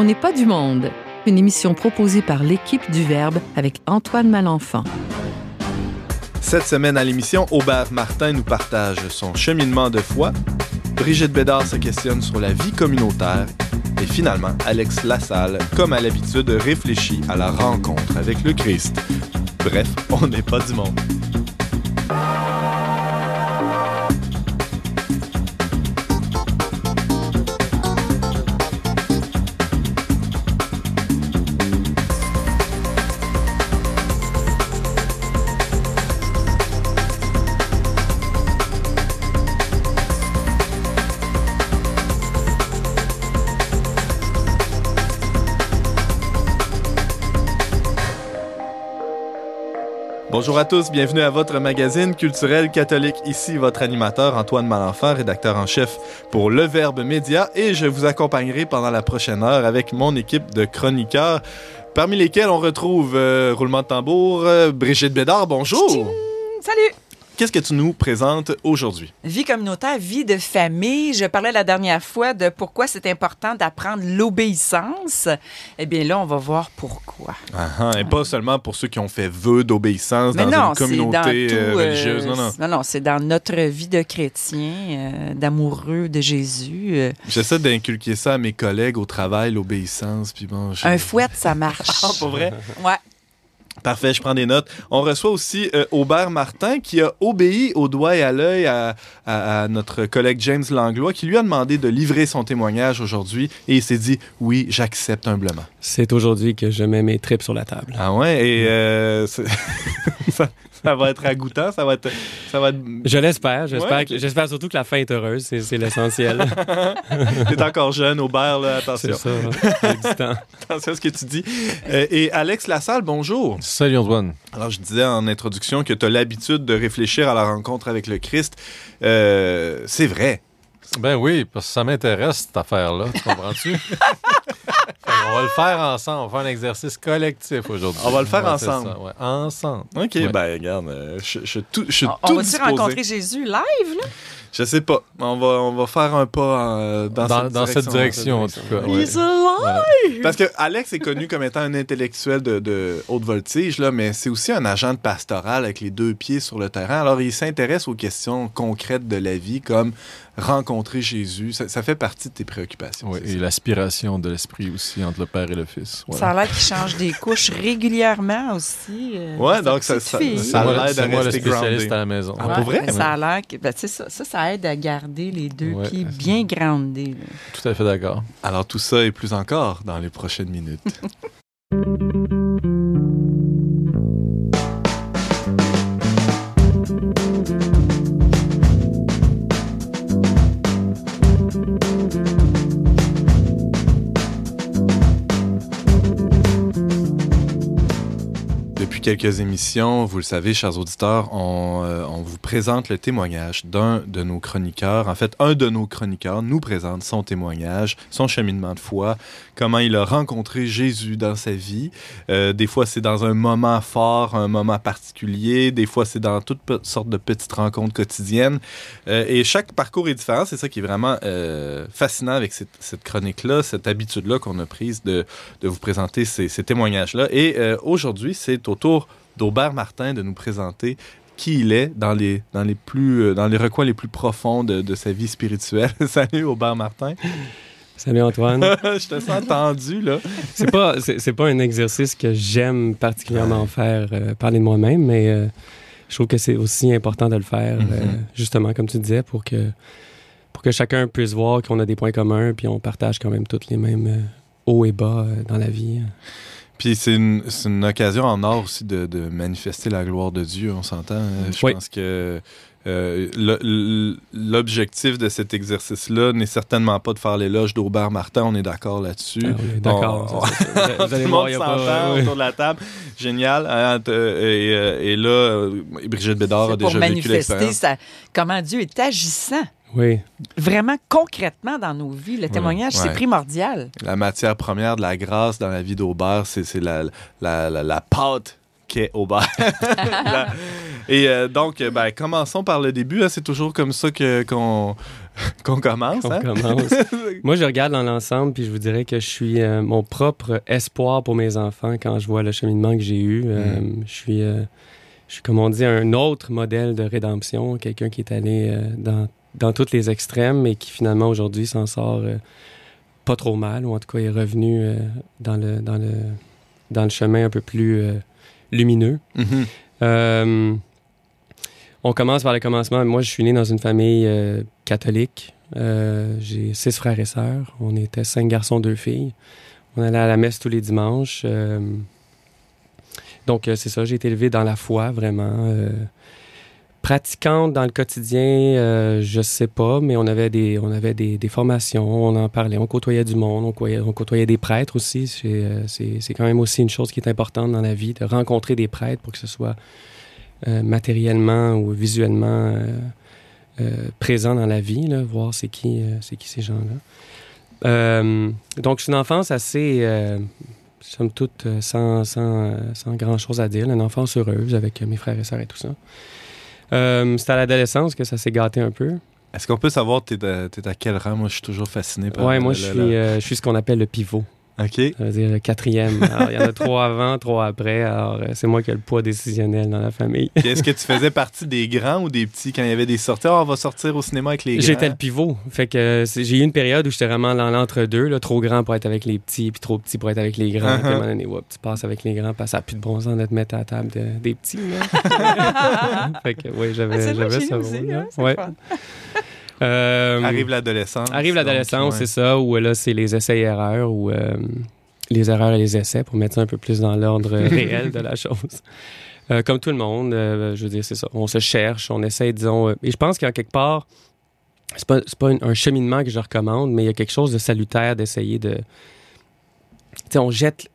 On n'est pas du monde. Une émission proposée par l'équipe du Verbe avec Antoine Malenfant. Cette semaine à l'émission, Aubert Martin nous partage son cheminement de foi. Brigitte Bédard se questionne sur la vie communautaire. Et finalement, Alex Lassalle, comme à l'habitude, réfléchit à la rencontre avec le Christ. Bref, on n'est pas du monde. Bonjour à tous, bienvenue à votre magazine culturel catholique. Ici votre animateur Antoine Malenfant, rédacteur en chef pour Le Verbe Média et je vous accompagnerai pendant la prochaine heure avec mon équipe de chroniqueurs parmi lesquels on retrouve euh, roulement de tambour euh, Brigitte Bédard, bonjour. Salut. Qu'est-ce que tu nous présentes aujourd'hui? Vie communautaire, vie de famille. Je parlais la dernière fois de pourquoi c'est important d'apprendre l'obéissance. Eh bien là, on va voir pourquoi. Ah, ah, et pas seulement pour ceux qui ont fait vœu d'obéissance dans non, une communauté dans tout, euh, religieuse. Non, non. Non, non, c'est dans notre vie de chrétien, euh, d'amoureux de Jésus. euh. J'essaie d'inculquer ça à mes collègues au travail, l'obéissance. Puis bon, je- Un fouet, ça marche. Ah, pour vrai? Ouais. Parfait, je prends des notes. On reçoit aussi euh, Aubert Martin qui a obéi au doigt et à l'œil à, à- à notre collègue James Langlois qui lui a demandé de livrer son témoignage aujourd'hui et il s'est dit oui, j'accepte humblement. C'est aujourd'hui que je mets mes tripes sur la table. Ah ouais, et euh, ça, ça va être ragoûtant, ça va être, ça va être. Je l'espère. J'espère Ouais, j'espère surtout que la fin est heureuse. C'est, c'est l'essentiel. T'es encore jeune, Aubert, là, c'est attention, ça. hein. J'ai du temps. attention à ce que tu dis. Euh, et Alex Lassalle, bonjour. Salut Antoine. Alors, je disais en introduction que tu as l'habitude de réfléchir à la rencontre avec le Christ. Euh, c'est vrai. Ben oui, parce que ça m'intéresse cette affaire-là, tu comprends-tu? On va le faire ensemble, on va faire un exercice collectif aujourd'hui. On va le faire Ouais, ensemble. ouais. Ensemble. OK, Ouais. ben regarde, euh, je, je, tout- je suis On, tout on va-tu rencontrer Jésus live, là? Je sais pas. On va, on va faire un pas euh, dans, Dans, cette dans cette direction, en tout cas. ouais. He's alive! Parce que Alex est connu comme étant un intellectuel de, de haute voltige, là, mais c'est aussi un agent de pastoral avec les deux pieds sur le terrain. Alors, il s'intéresse aux questions concrètes de la vie, comme rencontrer Jésus. Ça, ça fait partie de tes préoccupations. Ouais, c'est et ça? l'aspiration de l'esprit aussi entre le Père et le Fils. Voilà. Ça a l'air qu'il change des couches régulièrement aussi. euh, Ouais, sa donc ça- ça- ça- C'est a à moi le spécialiste grounded. à la maison. Ah, pour vrai? Ça a l'air que ben, ça, ça aide à garder les deux Ouais. pieds bien groundés. là. Tout à fait d'accord. Alors, tout ça et plus encore dans les prochaines minutes. Quelques émissions, vous le savez, chers auditeurs, on, euh, on vous présente le témoignage d'un de nos chroniqueurs. En fait, un de nos chroniqueurs nous présente son témoignage, son cheminement de foi, comment il a rencontré Jésus dans sa vie. Euh, des fois, c'est dans un moment fort, un moment particulier. Des fois, c'est dans toutes sortes de petites rencontres quotidiennes. Euh, et chaque parcours est différent. C'est ça qui est vraiment fascinant avec cette, chronique-là, cette habitude-là qu'on a prise de, vous présenter ces, ces témoignages-là. Et aujourd'hui, c'est au tour d'Aubert Martin de nous présenter qui il est dans les, dans les, plus, euh, dans les recoins les plus profonds de, de sa vie spirituelle. Salut Aubert Martin. Salut Antoine. Je te sens tendu, là. C'est pas, c'est, pas un exercice que j'aime particulièrement faire, euh, parler de moi-même, mais euh, je trouve que c'est aussi important de le faire, Mhm. euh, justement, comme tu disais, pour que, pour que chacun puisse voir qu'on a des points communs, puis on partage quand même tous les mêmes hauts et bas dans la vie. Puis c'est une, une occasion en or aussi de, de manifester la gloire de Dieu, on s'entend. Euh, Je Oui. pense que euh, l'objectif de cet exercice-là n'est certainement pas de faire l'éloge d'Aubert Martin, on est d'accord là-dessus. Ah, on est d'accord. On-. Vous- allez le voir, monde il y a s'entend pas... ouais. autour de la table. Génial. Et, euh, et là, euh, Brigitte Bédard a pour déjà vécu manifester ça, comment Dieu est agissant. Oui, Vraiment concrètement dans nos vies. Le témoignage, c'est primordial. La matière première de la grâce dans la vie d'Aubert, c'est c'est la, la, la, la pâte qu'est Aubert. Et euh, donc, euh, ben, commençons par le début. hein. C'est toujours comme ça que- qu'on Qu'on commence, hein? commence. Moi, je regarde dans l'ensemble, puis je vous dirais que je suis euh, mon propre espoir pour mes enfants quand je vois le cheminement que j'ai eu. Euh, je suis, je suis, comme on dit, un autre modèle de rédemption, quelqu'un qui est allé dans, dans tous les extrêmes et qui finalement aujourd'hui s'en sort pas trop mal, ou en tout cas est revenu dans, le, dans, le, dans le chemin un peu plus euh, lumineux. Mhm. Euh, on commence par le commencement. Moi, je suis né dans une famille euh, catholique. Euh, J'ai six frères et sœurs. On était cinq garçons, deux filles. On allait à la messe tous les dimanches. Donc, c'est ça. J'ai été élevé dans la foi, vraiment. Pratiquante dans le quotidien, euh, je sais pas, mais on avait des, on avait des, formations, on en parlait, on côtoyait du monde, on côtoyait, des prêtres aussi. C'est euh, c'est- c'est quand même aussi une chose qui est importante dans la vie, de rencontrer des prêtres pour que ce soit euh, matériellement ou visuellement euh, présent dans la vie, là, voir c'est qui, c'est qui ces gens-là. Donc, c'est une enfance assez, somme toute, sans, sans, sans grand-chose à dire. Une enfance heureuse avec mes frères et sœurs et tout ça. Euh, c'est à l'adolescence que ça s'est gâté un peu. Est-ce qu'on peut savoir, t'es à, à quel rang? Moi, je suis toujours fasciné par... Ouais, moi, le- je suis, euh, je suis ce qu'on appelle le pivot. OK. Ça veut dire le quatrième. Alors, il y en a trois avant, trois après. Alors, euh, c'est moi qui ai le poids décisionnel dans la famille. Puis Est-ce que tu faisais partie des grands ou des petits quand il y avait des sorties? Ah, on va sortir au cinéma avec les grands. J'étais le pivot. Fait que euh, j'ai eu une période où j'étais vraiment dans l'entre-deux, là, trop grand pour être avec les petits, puis trop petit pour être avec les grands. Uh-huh. Puis à un moment donné, tu passes avec les grands, parce que ça n'a plus de bon sens de te mettre à la table de- des petits. Fait que oui, Ah, j'avais c'est vrai, j'avais ça. aussi, rôle-là. hein, c'est Ouais. Euh, Arrive l'adolescence. Arrive l'adolescence, c'est ça, où là, c'est les essais-erreurs, ou euh, les erreurs et les essais, pour mettre ça un peu plus dans l'ordre réel de la chose. Euh, comme tout le monde, euh, je veux dire, c'est ça. On se cherche, on essaie, disons. euh, et je pense qu'en quelque part, c'est pas, pas un, un cheminement que je recommande, mais il y a quelque chose de salutaire d'essayer de. Tu sais, on jette.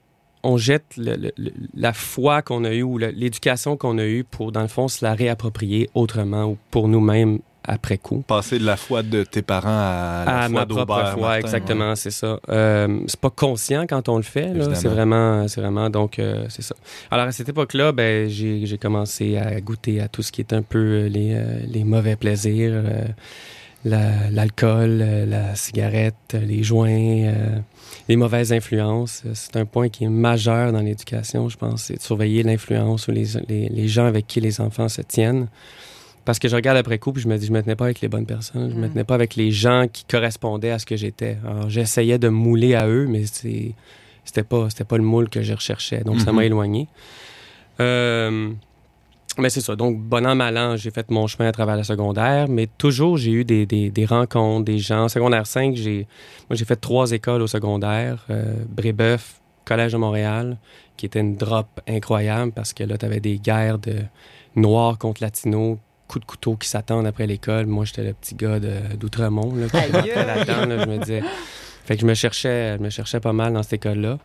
On jette le- le- le- la foi qu'on a eue ou l'éducation qu'on a eue pour, dans le fond, se la réapproprier autrement ou pour nous-mêmes après coup Passer de la foi de tes parents à la à foi ma propre foi, Martin, exactement, c'est ça. Euh, c'est pas conscient quand on le fait. C'est vraiment, c'est vraiment, donc, euh, c'est ça. Alors, à cette époque-là, ben, j'ai, commencé à goûter à tout ce qui est un peu euh, les, euh, les mauvais plaisirs, euh, la- l'alcool, la cigarette, les joints, les mauvaises influences. C'est un point qui est majeur dans l'éducation, je pense, c'est de surveiller l'influence ou les, les, les gens avec qui les enfants se tiennent. Parce que je regarde après coup, puis je me dis, je me tenais pas avec les bonnes personnes, je me Mm. tenais pas avec les gens qui correspondaient à ce que j'étais. Alors, j'essayais de mouler à eux, mais c'est, c'était pas, c'était pas le moule que je recherchais. Donc, ça m'a éloigné. Euh, mais c'est ça. Donc, bon an, mal an, j'ai fait mon chemin à travers la secondaire, mais toujours, j'ai eu des, des, des rencontres, des gens. En secondaire 5, j'ai, moi, j'ai fait trois écoles au secondaire. Euh, Brébeuf, Collège de Montréal, qui était une drop incroyable parce que là, tu avais des guerres de noirs contre latinos, coups de couteau qui s'attendent après l'école. Moi, j'étais le petit gars d'Outremont, là, qui Aïe, rentrait aïe. là-dedans. là, je me disais... Fait que je me cherchais, je me cherchais pas mal dans cette école-là.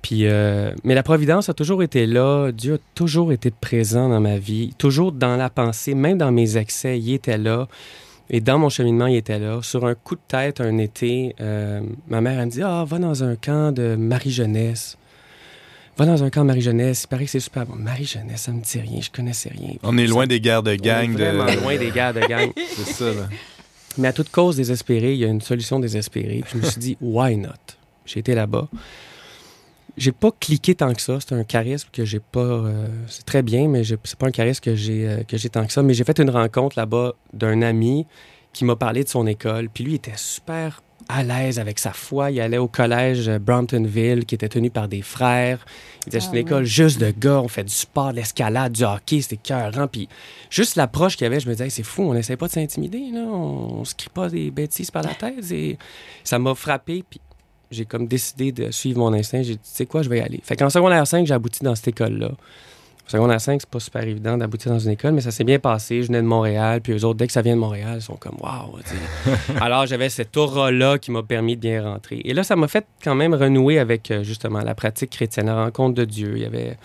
Puis, euh, mais la providence a toujours été là. Dieu a toujours été présent dans ma vie, toujours dans la pensée, même dans mes excès, il était là. Et dans mon cheminement, il était là. Sur un coup de tête, un été, euh, ma mère, elle me dit Ah, va dans un camp de Marie-Jeunesse. Va dans un camp de Marie-Jeunesse. Il paraît que c'est super bon. Marie-Jeunesse, ça me dit rien. Je connaissais rien. On est Ça- loin des guerres de on est gang. vraiment de... loin des gars de gang. C'est ça, là. Mais à toute cause désespérée, il y a une solution désespérée. Puis je me suis dit, why not? J'ai été là-bas. J'ai pas cliqué tant que ça. C'est un charisme que j'ai pas. euh, c'est très bien, mais c'est pas un charisme que j'ai euh, que j'ai tant que ça. Mais j'ai fait une rencontre là-bas d'un ami qui m'a parlé de son école. Puis lui il était super à l'aise avec sa foi. Il allait au collège euh, Bromptonville, qui était tenu par des frères. Il c'est une Ah école juste de gars. On fait du sport, de l'escalade, du hockey. C'était cœurant. Puis juste l'approche qu'il y avait, je me disais, Hey, c'est fou, on n'essaie pas de s'intimider, là. On, on se crie pas des bêtises par la tête. Et ça m'a frappé, puis j'ai comme décidé de suivre mon instinct. J'ai dit, tu sais quoi, je vais y aller. Fait qu'en secondaire 5, j'ai abouti dans cette école-là. En secondaire 5, c'est pas super évident d'aboutir dans une école, mais ça s'est bien passé. Je venais de Montréal, puis eux autres, dès que ça vient de Montréal, ils sont comme, waouh. Alors, j'avais cette aura-là qui m'a permis de bien rentrer. Et là, ça m'a fait quand même renouer avec, euh, justement, la pratique chrétienne, la rencontre de Dieu. Il y avait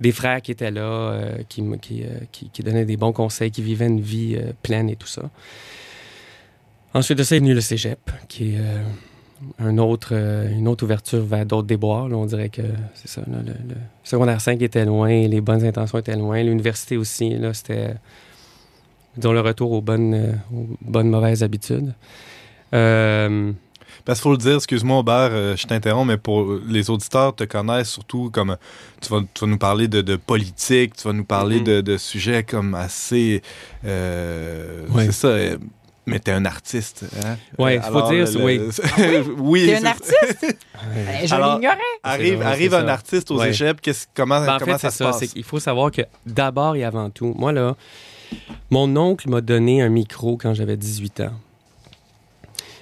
des frères qui étaient là, euh, qui, me- qui, euh, qui, qui donnaient des bons conseils, qui vivaient une vie euh, pleine et tout ça. Ensuite de ça est venu le cégep, qui est un autre, euh, une autre ouverture vers d'autres déboires. là. on dirait que c'est ça. là, le, le secondaire 5 était loin, les bonnes intentions étaient loin. L'université aussi, là, c'était... disons, le retour aux bonnes, euh, aux bonnes mauvaises habitudes. Euh, Parce qu'il faut le dire, excuse-moi Aubert, euh, je t'interromps, mais pour les auditeurs te connaissent surtout comme tu vas, tu vas nous parler de, de politique, tu vas nous parler Mhm. de, de sujets comme assez euh, Ouais. c'est ça. Mais t'es un artiste. Hein? Ouais, faut dire, le- oui. le- oui? T'es c'est- un artiste? Ben, je Alors- l'ignorais. Arrive, arrive un ça. artiste aux Ouais. échecs, qu'est-ce- comment, Ben, en comment fait, ça c'est se ça. passe? qu'il faut savoir que d'abord et avant tout, moi, là, mon oncle m'a donné un micro quand j'avais 18 ans.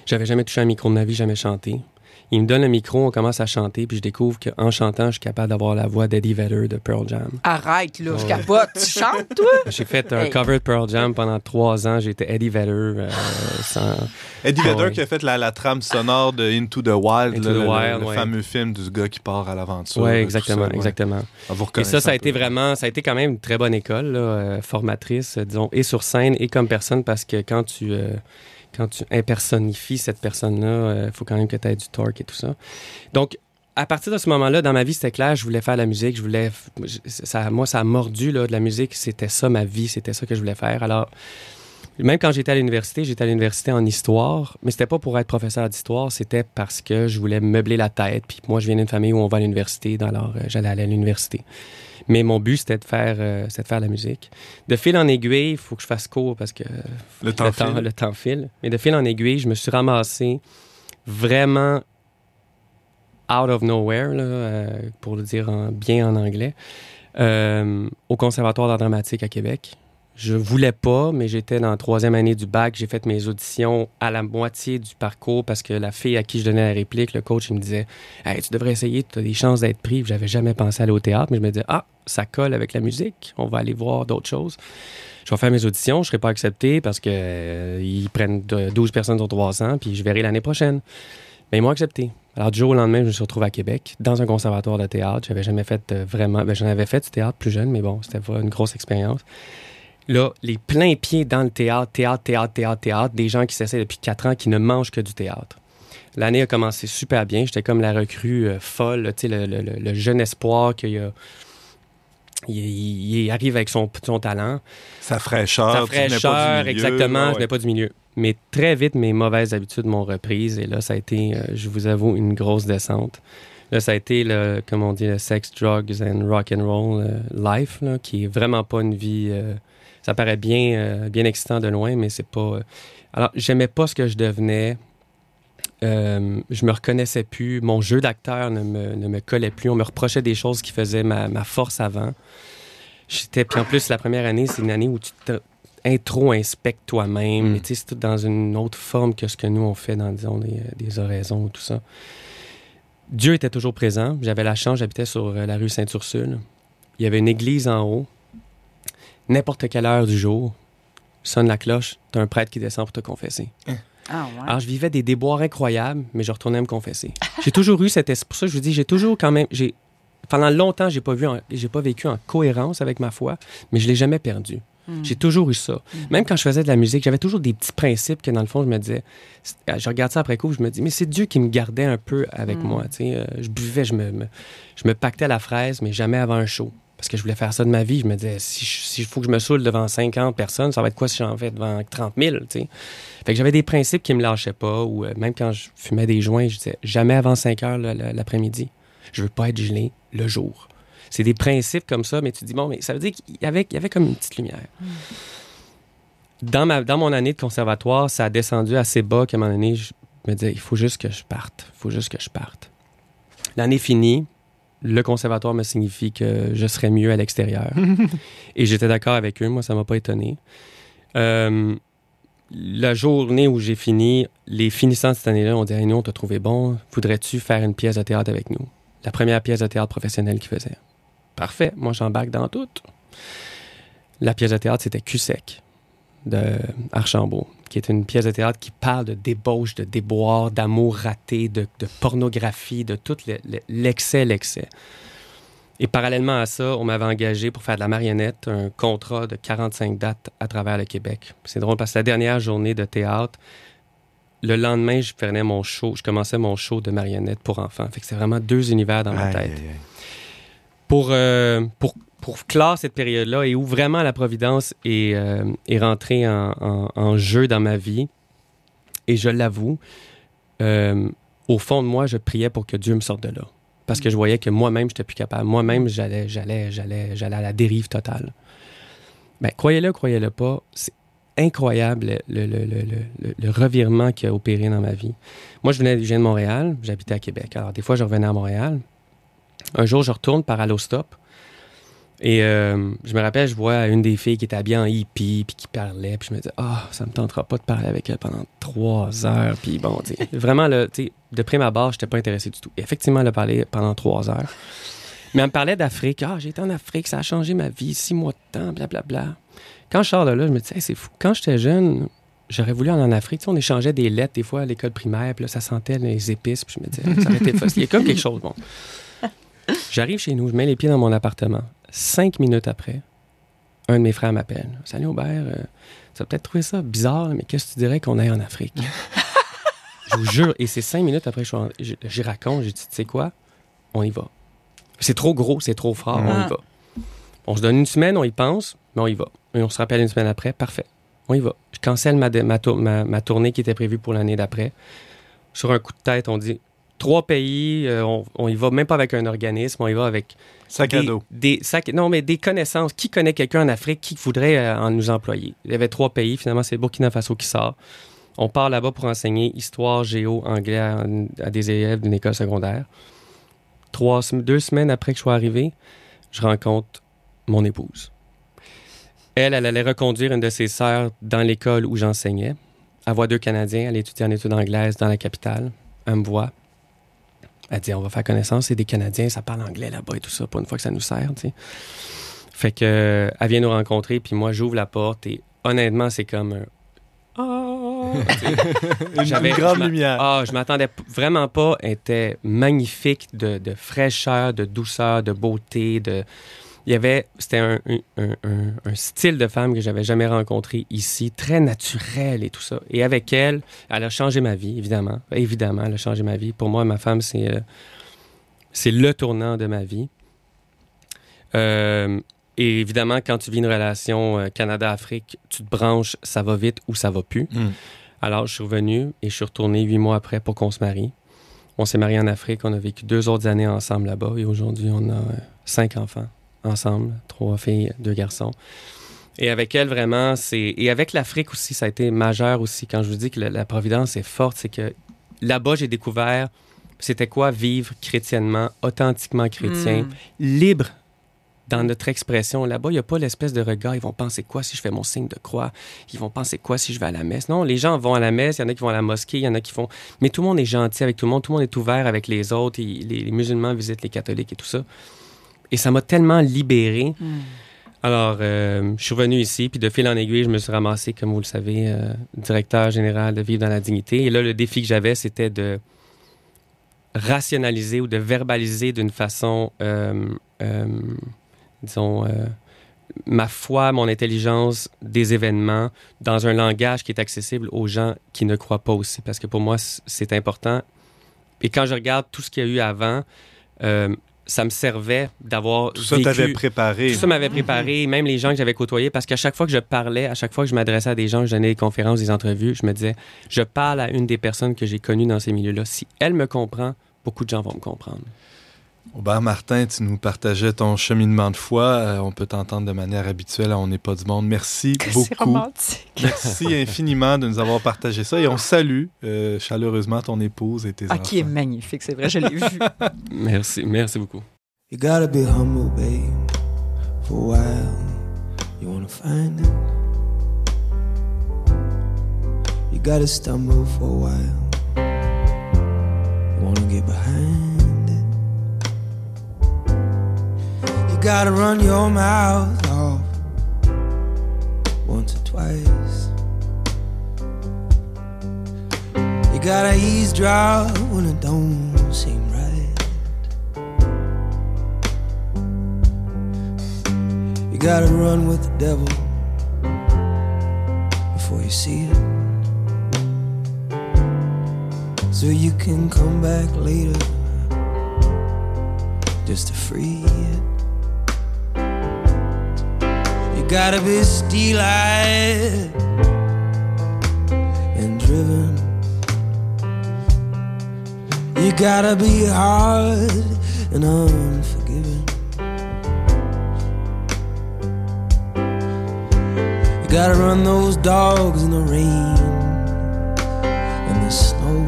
J'avais jamais touché un micro de ma vie, jamais chanté. Il me donne le micro, on commence à chanter, puis je découvre qu'en chantant, je suis capable d'avoir la voix d'Eddie Vedder de Pearl Jam. Arrête, là, je capote. Tu chantes, toi? J'ai fait un Hey. cover de Pearl Jam pendant trois ans. J'étais Eddie Vedder. euh, sans- Eddie Ah Vedder ouais. qui a fait la, la trame sonore de Into the Wild, Into là, the le, Wild, le ouais. fameux film du gars qui part à l'aventure. Ouais, tout exactement, ça, exactement. Ah, Et ça, ça a été vraiment, ça a été quand même une très bonne école, là, euh, formatrice, disons, et sur scène et comme personne, parce que quand tu, euh, quand tu impersonnifies cette personne-là, il faut quand même que tu aies du torque et tout ça. Donc, à partir de ce moment-là, dans ma vie, c'était clair, je voulais faire de la musique, je voulais, ça, moi, ça a mordu, là, de la musique, c'était ça ma vie, c'était ça que je voulais faire. Alors, même quand j'étais à l'université, j'étais à l'université en histoire, mais c'était pas pour être professeur d'histoire, c'était parce que je voulais meubler la tête. Puis moi, je viens d'une famille où on va à l'université, alors euh, j'allais aller à l'université. Mais mon but, c'était de faire, euh, de faire la musique. De fil en aiguille, il faut que je fasse court parce que Le temps file. le temps file. Mais de fil en aiguille, je me suis ramassé vraiment out of nowhere, là, euh, pour le dire en- bien en anglais, euh, au Conservatoire d'art dramatique à Québec. Je voulais pas, mais j'étais dans la troisième année du bac. J'ai fait mes auditions à la moitié du parcours parce que la fille à qui je donnais la réplique, le coach, il me disait hey, Tu devrais essayer, tu as des chances d'être pris. J'avais jamais pensé aller au théâtre, mais je me disais Ah, ça colle avec la musique, on va aller voir d'autres choses. Je vais faire mes auditions, je serai pas accepté parce que euh, prennent de- 12 personnes sur 300, puis je verrai l'année prochaine. Mais ils m'ont accepté. Alors, du jour au lendemain, je me suis retrouvé à Québec, dans un conservatoire de théâtre. J'avais jamais fait euh, vraiment. Ben, j'en avais fait du théâtre plus jeune, mais bon, c'était pas une grosse expérience. Là, les pleins pieds dans le théâtre, théâtre, théâtre, théâtre, théâtre, des gens qui s'essaient depuis quatre ans qui ne mangent que du théâtre. L'année a commencé super bien. J'étais comme la recrue euh, folle, là, tu sais, le, le- le- le jeune espoir qu'il y a. Il, il- il arrive avec son, son talent. Sa fraîcheur. Sa fraîcheur, exactement. ouais, Je n'ai pas du milieu. Mais très vite, mes mauvaises habitudes m'ont reprise. Et là, ça a été, euh, je vous avoue, une grosse descente. Là, ça a été, le, comme on dit, le sex, drugs and rock and roll euh, life, là, qui est vraiment pas une vie. euh, ça paraît bien, euh, bien excitant de loin, mais c'est pas. euh, Alors, j'aimais pas ce que je devenais. Euh, je me reconnaissais plus. Mon jeu d'acteur ne me, ne me collait plus. On me reprochait des choses qui faisaient ma, ma force avant. J'étais, puis en plus, la première année, c'est une année où tu te intro-inspectes toi-même. Mm. Mais tu sais, c'est tout dans une autre forme que ce que nous, on fait dans, disons, des, des oraisons ou tout ça. Dieu était toujours présent. J'avais la chance, j'habitais sur la rue Sainte-Ursule. Il y avait une église en haut. N'importe quelle heure du jour, sonne la cloche, t'as un prêtre qui descend pour te confesser. Ah, ouais. Alors, je vivais des déboires incroyables, mais je retournais me confesser. J'ai toujours eu cet esprit. Pour ça, je vous dis, j'ai toujours quand même. J'ai, pendant longtemps, j'ai pas vu, en- j'ai pas vécu en cohérence avec ma foi, mais je l'ai jamais perdu. Hmm. J'ai toujours eu ça. Même quand je faisais de la musique, j'avais toujours des petits principes que, dans le fond, je me disais. euh, Je regarde ça après coup, je me dis, mais c'est Dieu qui me gardait un peu avec Mm. moi. tu sais. Euh, je buvais, je me, me- je me pactais à la fraise, mais jamais avant un show. Parce que je voulais faire ça de ma vie. Je me disais, si s'il faut que je me saoule devant 50 personnes, ça va être quoi si j'en fais devant 30 000? tu sais? Fait que j'avais des principes qui me lâchaient pas. Ou euh, même quand je fumais des joints, je disais, jamais avant 5 heures l'après-midi. Je veux pas être gelé le jour. C'est des principes comme ça, mais tu te dis, bon, mais ça veut dire qu'il y avait, il y avait comme une petite lumière. Dans, ma, dans mon année de conservatoire, ça a descendu assez bas qu'à un moment donné, je me disais, il faut juste que je parte. Il faut juste que je parte. L'année finie, le conservatoire me signifie que je serais mieux à l'extérieur. Et j'étais d'accord avec eux. Moi, ça m'a pas étonné. Euh, la journée où j'ai fini, les finissants de cette année-là ont dit hey, Nous, on t'a trouvé bon. Voudrais-tu faire une pièce de théâtre avec nous? La première pièce de théâtre professionnelle qu'ils faisaient. Parfait. Moi, j'embarque dans tout. La pièce de théâtre, c'était Cul-sec de Archambault, qui est une pièce de théâtre qui parle de débauche, de déboire, d'amour raté, de, de pornographie, de tout le- le- l'excès, l'excès. Et parallèlement à ça, on m'avait engagé pour faire de la marionnette, un contrat de 45 dates à travers le Québec. C'est drôle parce que la dernière journée de théâtre, le lendemain, je prenais mon show, je commençais mon show de marionnette pour enfants. Fait que c'est vraiment deux univers dans ma Aïe, tête aïe, aïe. pour, euh, pour pour clore cette période-là et où vraiment la Providence est, euh, est rentrée en, jeu dans ma vie. Et je l'avoue, euh, au fond de moi, je priais pour que Dieu me sorte de là. Parce que je voyais que moi-même, je n'étais plus capable. Moi-même, j'allais, j'allais, j'allais, j'allais à la dérive totale. Ben, croyez-le, croyez-le pas, c'est incroyable le, le- le- le- le- le revirement qui a opéré dans ma vie. Moi, je venais, je viens de Montréal, j'habitais à Québec. Alors, des fois, je revenais à Montréal. Un jour, je retourne par Allostop. Et euh, je me rappelle, je vois une des filles qui était habillée en hippie, puis qui parlait, puis je me dis, ah, ça me tentera pas de parler avec elle pendant trois heures. Puis bon, tu sais, vraiment, là, tu sais, de prime abord, je n'étais pas intéressé du tout. Et effectivement, elle a parlé pendant trois heures. Mais elle me parlait d'Afrique. Ah, j'ai été en Afrique, ça a changé ma vie, six mois de temps, blablabla. Quand je sors de là, je me dis, Hey, c'est fou. Quand j'étais jeune, j'aurais voulu aller en Afrique. Tu sais, on échangeait des lettres des fois à l'école primaire, puis là, ça sentait les épices, puis je me disais, ça aurait été facile. Il y a comme quelque chose, bon. J'arrive chez nous, je mets les pieds dans mon appartement. Cinq minutes après, un de mes frères m'appelle. Salut Aubert, euh, tu vas peut-être trouver ça bizarre, mais qu'est-ce que tu dirais qu'on aille en Afrique? je vous jure, et c'est cinq minutes après, j'y raconte, j'ai dit, tu sais quoi? On y va. C'est trop gros, c'est trop fort, on y va. On se donne une semaine, on y pense, mais on y va. Et on se rappelle une semaine après, parfait. On y va. Je cancelle ma, dé- ma, tour- ma- ma tournée qui était prévue pour l'année d'après. Sur un coup de tête, on dit trois pays, euh, on, on y va même pas avec un organisme, on y va avec Sac à des, dos. des sacs- non, mais des connaissances. Qui connaît quelqu'un en Afrique qui voudrait euh, en nous employer? Il y avait trois pays. Finalement, c'est Burkina Faso qui sort. On part là-bas pour enseigner histoire, géo, anglais à, à des élèves d'une école secondaire. Trois, deux semaines après que je sois arrivé, je rencontre mon épouse. Elle, elle allait reconduire une de ses sœurs dans l'école où j'enseignais. Elle voit deux Canadiens, elle étudie en études anglaises dans la capitale. Elle me voit. Elle dit, on va faire connaissance, c'est des Canadiens, ça parle anglais là-bas et tout ça, pour une fois que ça nous sert, tu sais. Fait que, elle vient nous rencontrer, puis moi, j'ouvre la porte et honnêtement, c'est comme un... Ah! Une, J'avais- une grande lumière. Ah, je m'attendais vraiment pas. Elle était magnifique de, de fraîcheur, de douceur, de beauté. De... Il y avait, c'était un, un- un- un- un style de femme que j'avais jamais rencontré ici, très naturel et tout ça. Et avec elle, elle a changé ma vie, évidemment. Évidemment, elle a changé ma vie. Pour moi, ma femme, c'est, euh, c'est le tournant de ma vie. Euh, et évidemment, quand tu vis une relation euh, Canada-Afrique, tu te branches, ça va vite ou ça va plus. Mm. Alors, je suis revenu et je suis retourné huit mois après pour qu'on se marie. On s'est marié en Afrique, on a vécu deux autres années ensemble là-bas et aujourd'hui, on a cinq enfants ensemble, trois filles, deux garçons. Et avec elle, vraiment, c'est. Et avec l'Afrique aussi, ça a été majeur aussi. Quand je vous dis que la, la Providence est forte, c'est que là-bas, j'ai découvert c'était quoi vivre chrétiennement, authentiquement chrétien, Mm. libre dans notre expression. Là-bas, il n'y a pas l'espèce de regard. Ils vont penser quoi si je fais mon signe de croix? Ils vont penser quoi si je vais à la messe? Non, les gens vont à la messe, il y en a qui vont à la mosquée, il y en a qui font... Mais tout le monde est gentil avec tout le monde, tout le monde est ouvert avec les autres, et les, les musulmans visitent les catholiques et tout ça. Et ça m'a tellement libéré. Mm. Alors, euh, je suis revenu ici, puis de fil en aiguille, je me suis ramassé, comme vous le savez, euh, directeur général de Vivre dans la dignité. Et là, le défi que j'avais, c'était de rationaliser ou de verbaliser d'une façon, euh, disons, ma foi, mon intelligence des événements dans un langage qui est accessible aux gens qui ne croient pas aussi. Parce que pour moi, c'est important. Et quand je regarde tout ce qu'il y a eu avant, ça me servait d'avoir Tout ça vécu- t'avait préparé. tout ça m'avait préparé, même les gens que j'avais côtoyés, parce qu'à chaque fois que je parlais, à chaque fois que je m'adressais à des gens, je donnais des conférences, des entrevues, je me disais, je parle à une des personnes que j'ai connues dans ces milieux-là. Si elle me comprend, beaucoup de gens vont me comprendre. Aubert Martin, tu nous partageais ton cheminement de foi. Euh, on peut t'entendre de manière habituelle à On n'est pas du monde. Merci beaucoup. romantique. Merci infiniment de nous avoir partagé ça. Et on salue euh, chaleureusement ton épouse et tes Ah, enfants. qui est magnifique, c'est vrai, je l'ai vu. Merci, merci beaucoup. You gotta be humble, babe, for a while. You wanna find it? You gotta stumble for a while. You wanna get behind? Gotta run your mouth off once or twice. You gotta eavesdrop when it don't seem right. You gotta run with the devil before you see it. So you can come back later just to free it. Gotta be steel-eyed and driven. You gotta be hard and unforgiving. You gotta run those dogs in the rain and the snow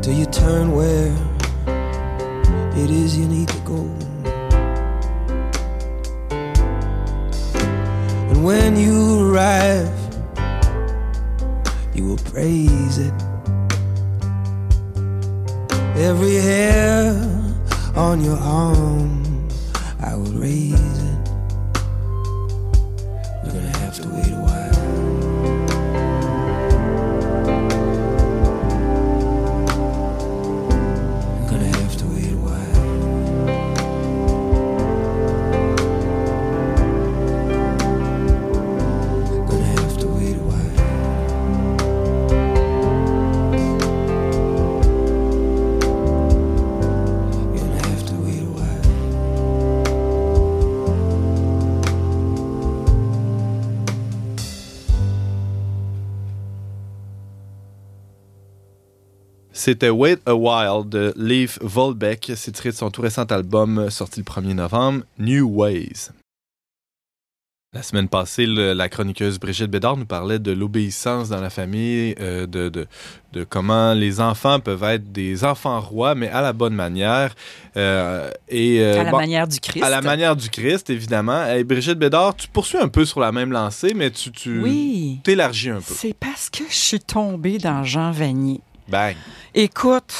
till you turn where it is you need to go. When you arrive, you will praise it. Every hair on your arm, I will raise C'était Wait a While de Leif Volbeck. C'est tiré de son tout récent album euh, sorti le 1er novembre, New Ways. La semaine passée, le- la chroniqueuse Brigitte Bédard nous parlait de l'obéissance dans la famille, euh, de, de, de comment les enfants peuvent être des enfants rois, mais à la bonne manière. Euh, et, euh, à la bon, manière du Christ. à la manière du Christ, évidemment. Et Brigitte Bédard, tu poursuis un peu sur la même lancée, mais tu, tu Oui. t'élargis un peu. C'est parce que je suis tombée dans Jean Vanier. Bang. Écoute,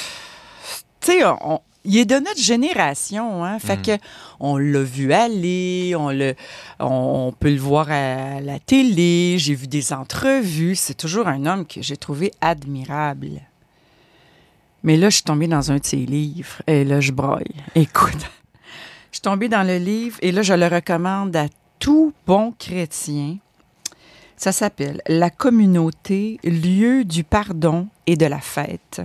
tu sais, on- il est de notre génération, hein. Fait Mm. que on l'a vu aller, on le, on, on peut le voir à la télé. J'ai vu des entrevues. C'est toujours un homme que j'ai trouvé admirable. Mais là, je suis tombée dans un de ses livres et là, je braille. Écoute, je suis tombée dans le livre et là, je le recommande à tout bon chrétien. Ça s'appelle La communauté, lieu du pardon et de la fête.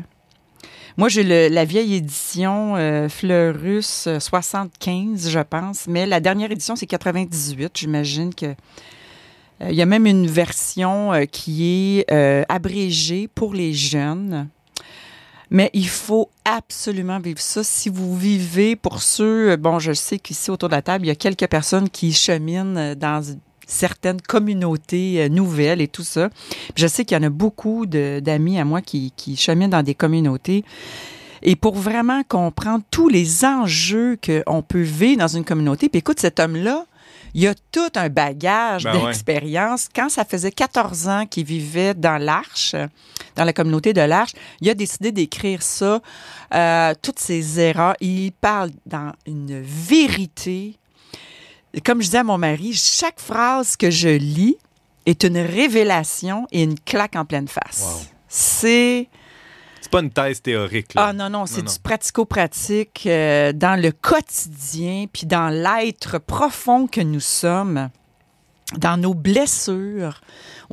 Moi, j'ai la vieille édition euh, Fleurus euh, 75, je pense, mais la dernière édition, c'est 98. J'imagine que. euh, Il y a même une version euh, qui est euh, abrégée pour les jeunes. Mais il faut absolument vivre ça. Si vous vivez, pour ceux, euh, bon, je sais qu'ici autour de la table, il y a quelques personnes qui cheminent euh, dans certaines communautés euh, nouvelles et tout ça. Je sais qu'il y en a beaucoup d'amis à moi qui, qui cheminent dans des communautés. Et pour vraiment comprendre tous les enjeux qu'on peut vivre dans une communauté, puis écoute, cet homme-là, il a tout un bagage Ben ouais. d'expérience. Quand ça faisait 14 ans qu'il vivait dans l'Arche, dans la communauté de l'Arche, il a décidé d'écrire ça, euh, toutes ses erreurs. Il parle dans une vérité. Comme je disais à mon mari, chaque phrase que je lis est une révélation et une claque en pleine face. Wow. C'est... C'est pas une thèse théorique. Là. Ah non, non, c'est du pratico-pratique euh, dans le quotidien, puis dans l'être profond que nous sommes, dans nos blessures,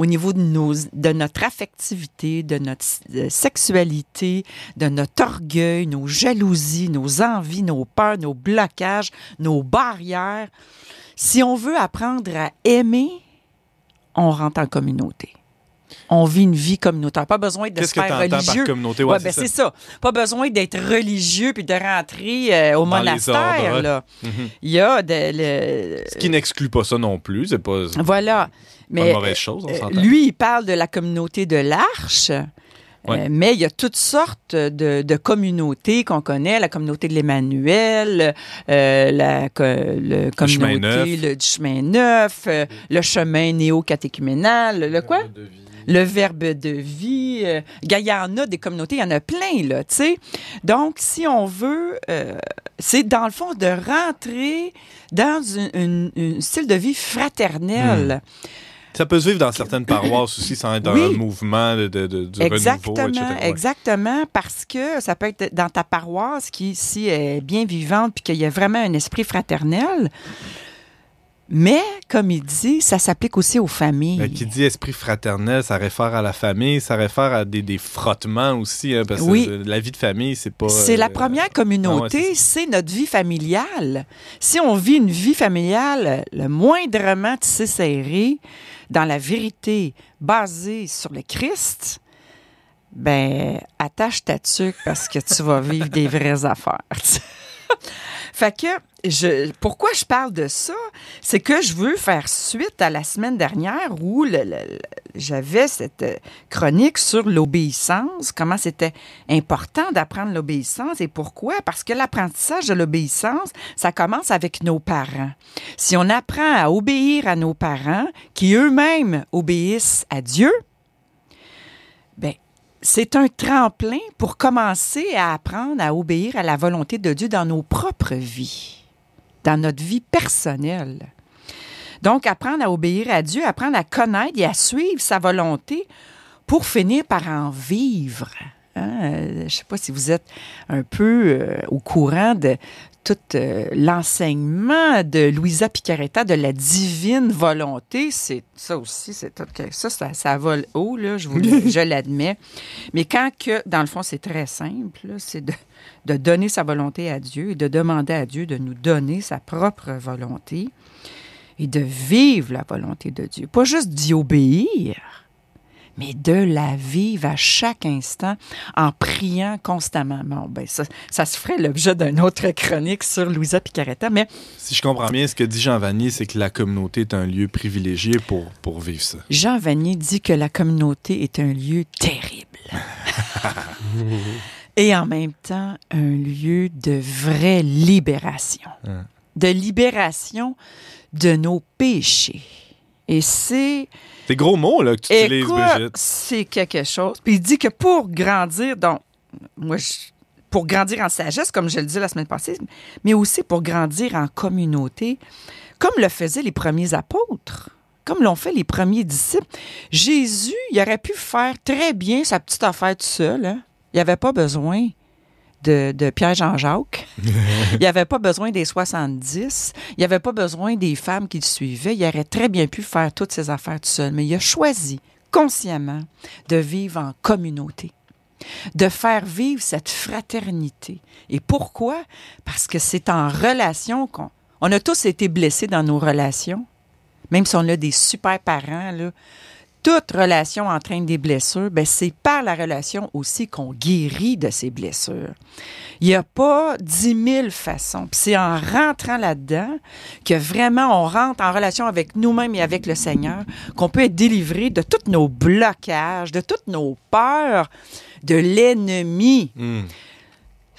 au niveau de, nos, de notre affectivité, de notre euh, sexualité, de notre orgueil, nos jalousies, nos envies, nos peurs, nos blocages, nos barrières. Si on veut apprendre à aimer, on rentre en communauté. On vit une vie communautaire. Pas besoin de se faire religieux. par communauté? Ouais, Ouais, ben c'est c'est ça. Pas besoin d'être religieux puis de rentrer euh, au Dans monastère. Là. Mhm. Il y a de, le- Ce qui n'exclut pas ça non plus. C'est pas, pas une Mais mauvaise chose, on euh, s'entend. lui, il parle de la communauté de l'Arche. Ouais. Euh, mais il y a toutes sortes de, de communautés qu'on connaît, la communauté de l'Emmanuel, euh, la co- le chemin communauté neuf. le, du chemin neuf, euh, le chemin néo-catéchuménal, le quoi? le verbe de vie. Euh, il y en a des communautés, il y en a plein, là, tu sais. Donc, si on veut, euh, c'est dans le fond de rentrer dans un style de vie fraternel. Ça peut se vivre dans certaines paroisses aussi sans être dans Oui. un mouvement de, de, de- du Exactement, renouveau, etc. Ouais. exactement, parce que ça peut être dans ta paroisse qui ici est bien vivante puis qu'il y a vraiment un esprit fraternel. Mais, comme il dit, ça s'applique aussi aux familles. Ben, qui dit esprit fraternel, ça réfère à la famille, ça réfère à des, des frottements aussi, hein, parce Oui. que la vie de famille, c'est pas... C'est la euh, première ah ouais, communauté, c'est c'est notre vie familiale. Si on vit une vie familiale le moindrement tissée serrée, dans la vérité basée sur le Christ, ben attache ta tuque parce que tu vas vivre des vraies affaires. fait que pourquoi je parle de ça, c'est que je veux faire suite à la semaine dernière où le- le- j'avais cette euh, chronique sur l'obéissance, comment c'était important d'apprendre l'obéissance et pourquoi? Parce que l'apprentissage de l'obéissance, ça commence avec nos parents. Si on apprend à obéir à nos parents, qui eux-mêmes obéissent à Dieu, c'est un tremplin pour commencer à apprendre à obéir à la volonté de Dieu dans nos propres vies, dans notre vie personnelle. Donc, apprendre à obéir à Dieu, apprendre à connaître et à suivre sa volonté pour finir par en vivre. Hein? Euh, Je ne sais pas si vous êtes un peu euh, au courant de tout euh, l'enseignement de Louisa Picaretta de la divine volonté. C'est ça aussi, c'est tout ça, ça, ça vole haut là, je, vous je l'admets. Mais quand que, dans le fond, c'est très simple, c'est de, de donner sa volonté à Dieu et de demander à Dieu de nous donner sa propre volonté et de vivre la volonté de Dieu. Pas juste d'y obéir, mais de la vivre à chaque instant en priant constamment. Bon, ben ça, ça se ferait l'objet d'une autre chronique sur Louisa Picaretta, mais Si je comprends bien, ce que dit Jean Vanier, c'est que la communauté est un lieu privilégié pour, pour vivre ça. Jean Vanier dit que la communauté est un lieu terrible. Et en même temps, un lieu de vraie libération. Hein. De libération de nos péchés. Et c'est C'est gros mots là, que tu utilises, Brigitte. c'est quelque chose. Puis il dit que pour grandir, donc, moi, je- pour grandir en sagesse, comme je le disais la semaine passée, mais aussi pour grandir en communauté, comme le faisaient les premiers apôtres, comme l'ont fait les premiers disciples. Jésus, il aurait pu faire très bien sa petite affaire tout seul. hein. Il n'y avait pas besoin de, de Pierre-Jean-Jacques. il n'y avait pas besoin des 70. Il n'y avait pas besoin des femmes qui le suivaient. Il aurait très bien pu faire toutes ces affaires tout seul. Mais il a choisi consciemment de vivre en communauté, de faire vivre cette fraternité. Et pourquoi? Parce que c'est en relation qu'on on a tous été blessés dans nos relations, même si on a des super parents, là, toute relation entraîne des blessures, ben c'est par la relation aussi qu'on guérit de ces blessures. Il n'y a pas dix mille façons. C'est en rentrant là-dedans que vraiment on rentre en relation avec nous-mêmes et avec le Seigneur qu'on peut être délivré de tous nos blocages, de toutes nos peurs, de l'ennemi. Hmm.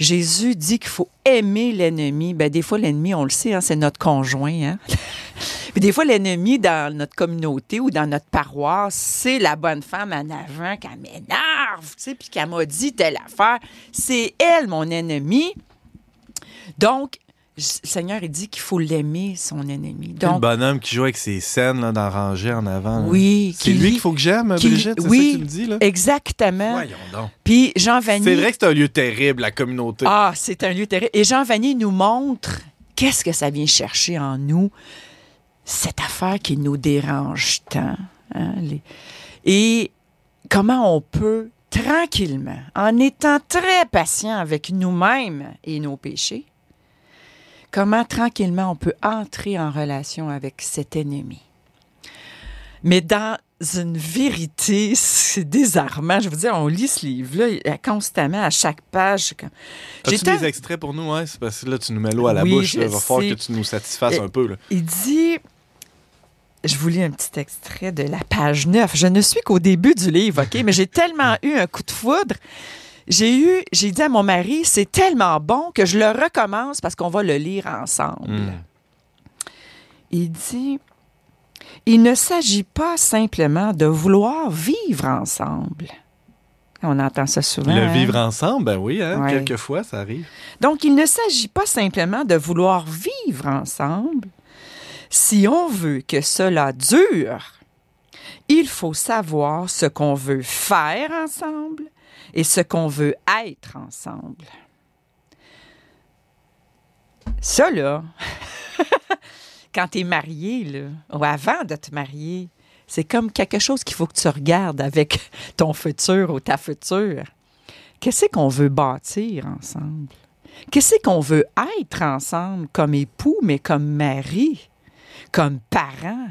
Jésus dit qu'il faut aimer l'ennemi. Ben, des fois, l'ennemi, on le sait, hein, c'est notre conjoint. Hein? Puis des fois, l'ennemi dans notre communauté ou dans notre paroisse, c'est la bonne femme en avant qui m'énerve, tu sais, puis qui m'a dit telle affaire. C'est elle, mon ennemi. Donc, le Seigneur, il dit qu'il faut l'aimer, son ennemi. le Donc, bonhomme qui joue avec ses scènes là, dans rangée en avant. là. oui. C'est lui qu'il faut que j'aime, qui- Brigitte, c'est oui, ça que tu me dis là? Exactement. Voyons donc. Puis Jean Vanier... C'est vrai que c'est un lieu terrible, la communauté. Ah, c'est un lieu terrible. Et Jean Vanier nous montre qu'est-ce que ça vient chercher en nous, cette affaire qui nous dérange tant. hein, les- Et comment on peut tranquillement, en étant très patient avec nous-mêmes et nos péchés, comment tranquillement on peut entrer en relation avec cet ennemi. Mais dans une vérité, c'est désarmant. Je veux dire, on lit ce livre-là constamment, à chaque page. comme- As-tu des extraits pour nous? Ouais? C'est parce que là, tu nous mets l'eau à la Oui, bouche. Il va falloir que tu nous satisfasses Euh, un peu. Là. Il dit, je vous lis un petit extrait de la page 9. Je ne suis qu'au début du livre, OK? Mais j'ai tellement eu un coup de foudre. J'ai eu, j'ai dit à mon mari, c'est tellement bon que je le recommence parce qu'on va le lire ensemble. Hmm. Il dit, il ne s'agit pas simplement de vouloir vivre ensemble. On entend ça souvent. Le hein? vivre ensemble, ben oui, hein, Ouais. quelquefois, ça arrive. Donc, il ne s'agit pas simplement de vouloir vivre ensemble. Si on veut que cela dure, il faut savoir ce qu'on veut faire ensemble et ce qu'on veut être ensemble. Ça, là, quand tu es marié, ou avant de te marier, c'est comme quelque chose qu'il faut que tu regardes avec ton futur ou ta future. Qu'est-ce qu'on veut bâtir ensemble? Qu'est-ce qu'on veut être ensemble comme époux, mais comme mari, comme parents,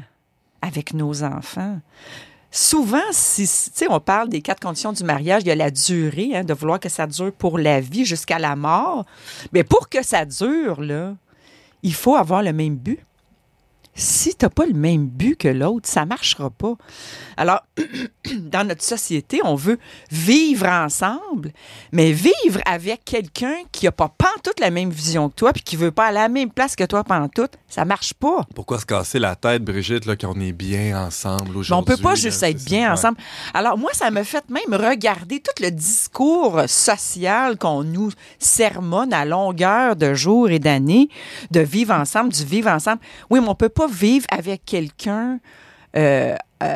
avec nos enfants? Souvent, si, on parle des quatre conditions du mariage, il y a la durée, hein, de vouloir que ça dure pour la vie jusqu'à la mort. Mais pour que ça dure, là, il faut avoir le même but. Si tu n'as pas le même but que l'autre, ça ne marchera pas. Alors, dans notre société, on veut vivre ensemble, mais vivre avec quelqu'un qui n'a pas pantoute la même vision que toi, puis qui veut pas à la même place que toi pantoute, ça marche pas. Pourquoi se casser la tête, Brigitte, là, qu'on est bien ensemble Mais on aujourd'hui? peut pas juste être bien ensemble. Alors moi, ça me fait même regarder tout le discours social qu'on nous sermonne à longueur de jours et d'années, de vivre ensemble, du vivre ensemble. Oui, mais on peut pas vivre avec quelqu'un euh, euh,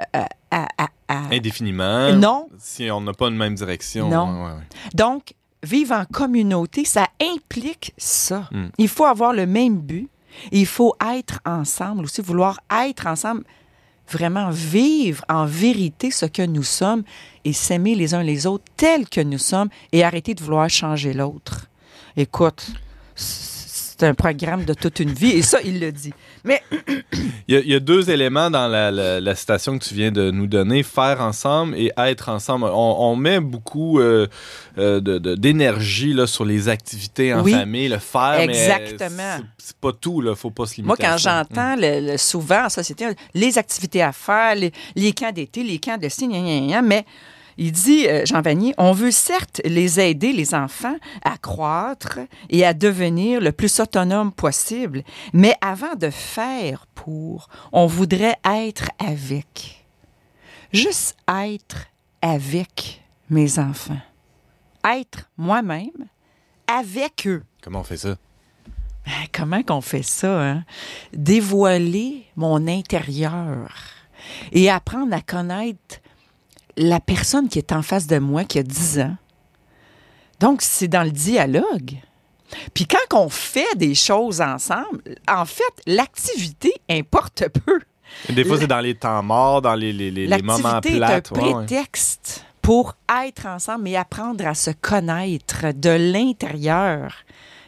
à- à- à- Indéfiniment. Non. Si on n'a pas une même direction. Non. Ouais, ouais, ouais. Donc, vivre en communauté, ça implique ça. Mm. Il faut avoir le même but. Il faut être ensemble aussi, vouloir être ensemble, vraiment vivre en vérité ce que nous sommes et s'aimer les uns les autres tels que nous sommes et arrêter de vouloir changer l'autre. Écoute, c'est un programme de toute une vie et ça, il le dit. Mais Il y, a, il y a deux éléments dans la, la- la citation que tu viens de nous donner, faire ensemble et être ensemble. On, on met beaucoup euh, euh, de- de- d'énergie sur les activités en Oui. famille, le faire, Exactement. c'est- pas tout, là, faut pas se limiter Moi, quand j'entends le- le- souvent en société les activités à faire, les, les camps d'été, les camps de gna, mais il dit, euh, Jean Vanier, on veut certes les aider, les enfants, à croître et à devenir le plus autonome possible, mais avant de faire pour, on voudrait être avec. Juste être avec mes enfants. Être moi-même avec eux. Comment on fait ça? Ben, Comment qu'on fait ça, hein? Dévoiler mon intérieur et apprendre à connaître la personne qui est en face de moi, qui a 10 ans. Donc, c'est dans le dialogue. Puis quand on fait des choses ensemble, en fait, l'activité importe peu. Des fois, c'est dans les temps morts, dans les, les, les, moments L'activité est un ouais. prétexte pour être ensemble et apprendre à se connaître de l'intérieur.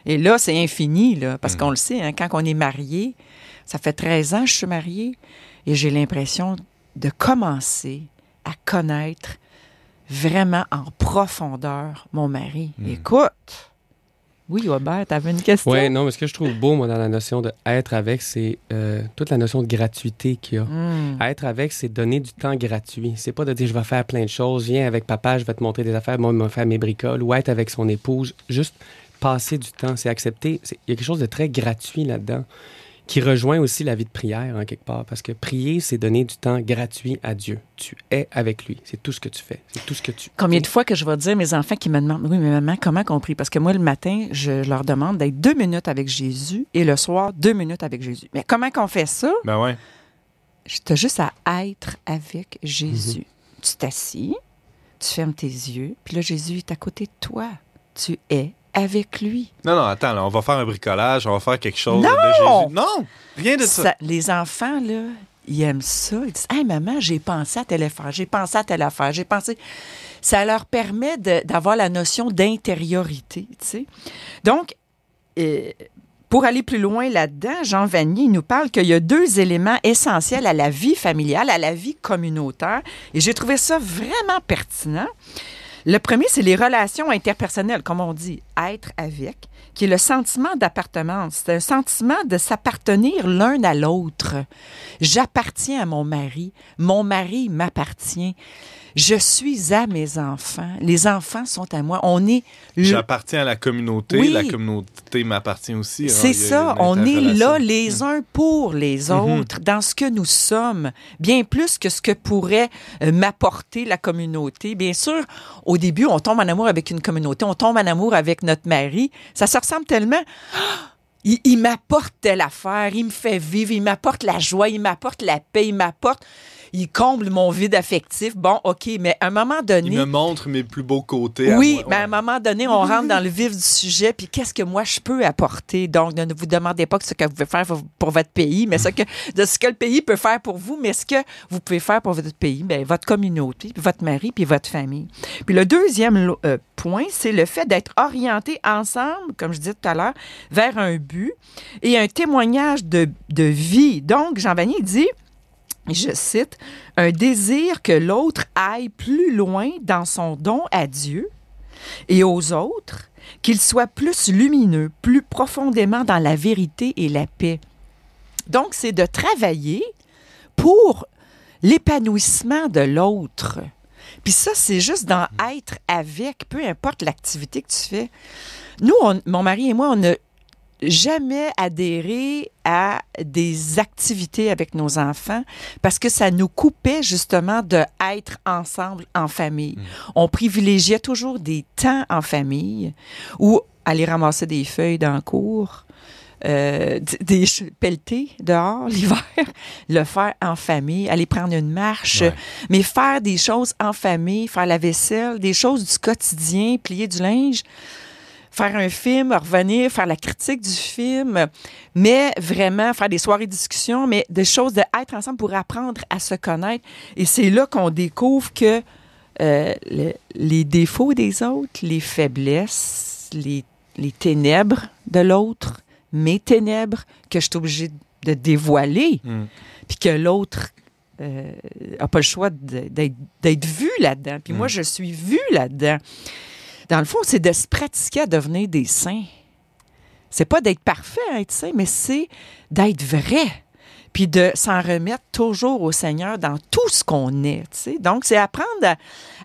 Et là, c'est infini, là, parce Mm. qu'on le sait, hein, quand on est marié, ça fait 13 ans que je suis mariée, et j'ai l'impression de commencer à connaître vraiment en profondeur mon mari. Mm. Écoute! Oui, Robert, t'avais une question? Oui, non, mais ce que je trouve beau, moi, dans la notion de être avec, c'est euh, toute la notion de gratuité qu'il y a. Mm. Être avec, c'est donner du temps gratuit. C'est pas de dire je vais faire plein de choses, viens avec papa, je vais te montrer des affaires, moi, je vais faire mes bricoles, ou être avec son épouse. Juste passer du temps, c'est accepter. Il y a quelque chose de très gratuit là-dedans qui rejoint aussi la vie de prière, en quelque part. Parce que prier, c'est donner du temps gratuit à Dieu. Tu es avec lui. C'est tout ce que tu fais. C'est tout ce que tu. Combien de fois que je vais dire à mes enfants qui me demandent Oui, mais maman, comment qu'on prie? Parce que moi, le matin, je leur demande d'être deux minutes avec Jésus et le soir, deux minutes avec Jésus. Mais comment qu'on fait ça? Ben ouais. Tu as juste à être avec Jésus. Tu t'assis, tu fermes tes yeux, puis là, Jésus est à côté de toi. Tu es avec lui. Non, non, attends, là, on va faire un bricolage, on va faire quelque chose Non! de Jésus. Non! Rien de ça. Ça- les enfants, là, ils aiment ça. Ils disent Hey, maman, j'ai pensé à telle affaire, j'ai pensé à telle affaire, j'ai pensé. Ça leur permet d'avoir la notion d'intériorité, tu sais. Donc, euh, pour aller plus loin là-dedans, Jean Vanier nous parle qu'il y a deux éléments essentiels à la vie familiale, à la vie communautaire. Et j'ai trouvé ça vraiment pertinent. Le premier, c'est les relations interpersonnelles, comme on dit, être avec, qui est le sentiment d'appartenance. C'est un sentiment de s'appartenir l'un à l'autre. J'appartiens à mon mari, mon mari m'appartient. Je suis à mes enfants, les enfants sont à moi. On est le- J'appartiens à la communauté, Oui. la communauté m'appartient aussi. hein. c'est ça, on est là les uns pour les Mhm. autres, dans ce que nous sommes, bien plus que ce que pourrait euh, m'apporter la communauté. Bien sûr, au début, on tombe en amour avec une communauté, on tombe en amour avec notre mari. Ça se ressemble tellement. Il, il m'apporte telle affaire, il me fait vivre, il m'apporte la joie, il m'apporte la paix, il m'apporte. Il comble mon vide affectif. Bon, OK, mais à un moment donné. Il me montre mes plus beaux côtés. à Oui, moi. mais à un moment donné, on rentre dans le vif du sujet, puis qu'est-ce que moi je peux apporter? Donc, ne vous demandez pas ce que vous pouvez faire pour- votre pays, mais ce que, de ce que le pays peut faire pour vous, mais ce que vous pouvez faire pour votre pays, bien, votre communauté, puis votre mari, puis votre famille. Puis le deuxième euh, point, c'est le fait d'être orienté ensemble, comme je disais tout à l'heure, vers un but et un témoignage de, de vie. Donc, Jean Vanier dit, je cite, un désir que l'autre aille plus loin dans son don à Dieu et aux autres, qu'il soit plus lumineux, plus profondément dans la vérité et la paix. Donc, c'est de travailler pour l'épanouissement de l'autre. Puis ça, c'est juste dans être avec, peu importe l'activité que tu fais. Nous, on- mon mari et moi, on n'a jamais adhéré à des activités avec nos enfants parce que ça nous coupait justement de être ensemble en famille. On privilégiait toujours des temps en famille ou aller ramasser des feuilles dans le cours. euh, des pelletés dehors l'hiver, le faire en famille, aller prendre une marche, Ouais. mais faire des choses en famille, faire la vaisselle, des choses du quotidien, plier du linge, faire un film, revenir, faire la critique du film, mais vraiment faire des soirées de discussion, mais des choses de être ensemble pour apprendre à se connaître. Et c'est là qu'on découvre que euh, le- les défauts des autres, les faiblesses, les, les ténèbres de l'autre, mes ténèbres que je suis obligée de dévoiler, Mm. puis que l'autre n'a pas le choix d'être vu là-dedans. Puis Mm. moi, je suis vue là-dedans. Dans le fond, c'est de se pratiquer à devenir des saints. C'est pas d'être parfait à être saint, mais c'est d'être vrai. Puis de s'en remettre toujours au Seigneur dans tout ce qu'on est. tu sais. Donc, c'est apprendre à,